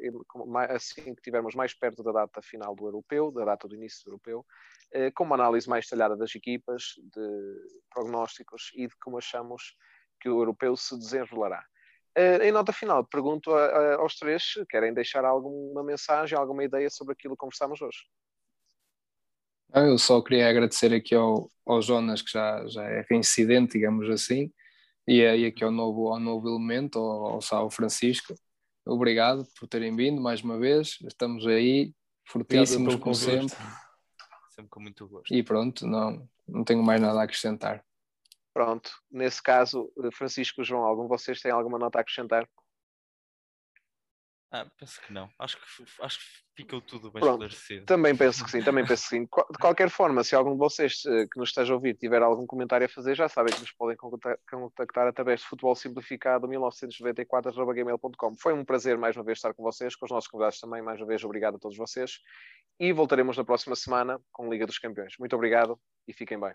Speaker 1: assim que estivermos mais perto da data final do europeu, da data do início do europeu, uh, com uma análise mais detalhada das equipas, de prognósticos e de como achamos que o europeu se desenrolará. em nota final, pergunto a, a, aos três se querem deixar alguma mensagem, alguma ideia sobre aquilo que conversámos hoje.
Speaker 3: Eu só queria agradecer aqui ao, ao Jonas, que já, já é reincidente, digamos assim, e, e aqui ao novo, ao novo elemento, ao, ao Francisco. Obrigado por terem vindo mais uma vez. Estamos aí, fortíssimos como sempre.
Speaker 4: Sempre com muito gosto.
Speaker 3: E pronto, não, não tenho mais nada a acrescentar.
Speaker 1: Pronto, nesse caso, Francisco, João, algum de vocês tem alguma nota a acrescentar?
Speaker 4: Ah, penso que não. Acho que, acho que ficou tudo bem
Speaker 1: Pronto,
Speaker 4: esclarecido.
Speaker 1: Também penso que sim, também penso que sim. De qualquer forma, se algum de vocês eh, que nos esteja a ouvir tiver algum comentário a fazer, já sabem que nos podem contactar através de Futebol Simplificado 1994.gmail.com. Foi um prazer mais uma vez estar com vocês, com os nossos convidados também. Mais uma vez, obrigado a todos vocês. E voltaremos na próxima semana com Liga dos Campeões. Muito obrigado e fiquem bem.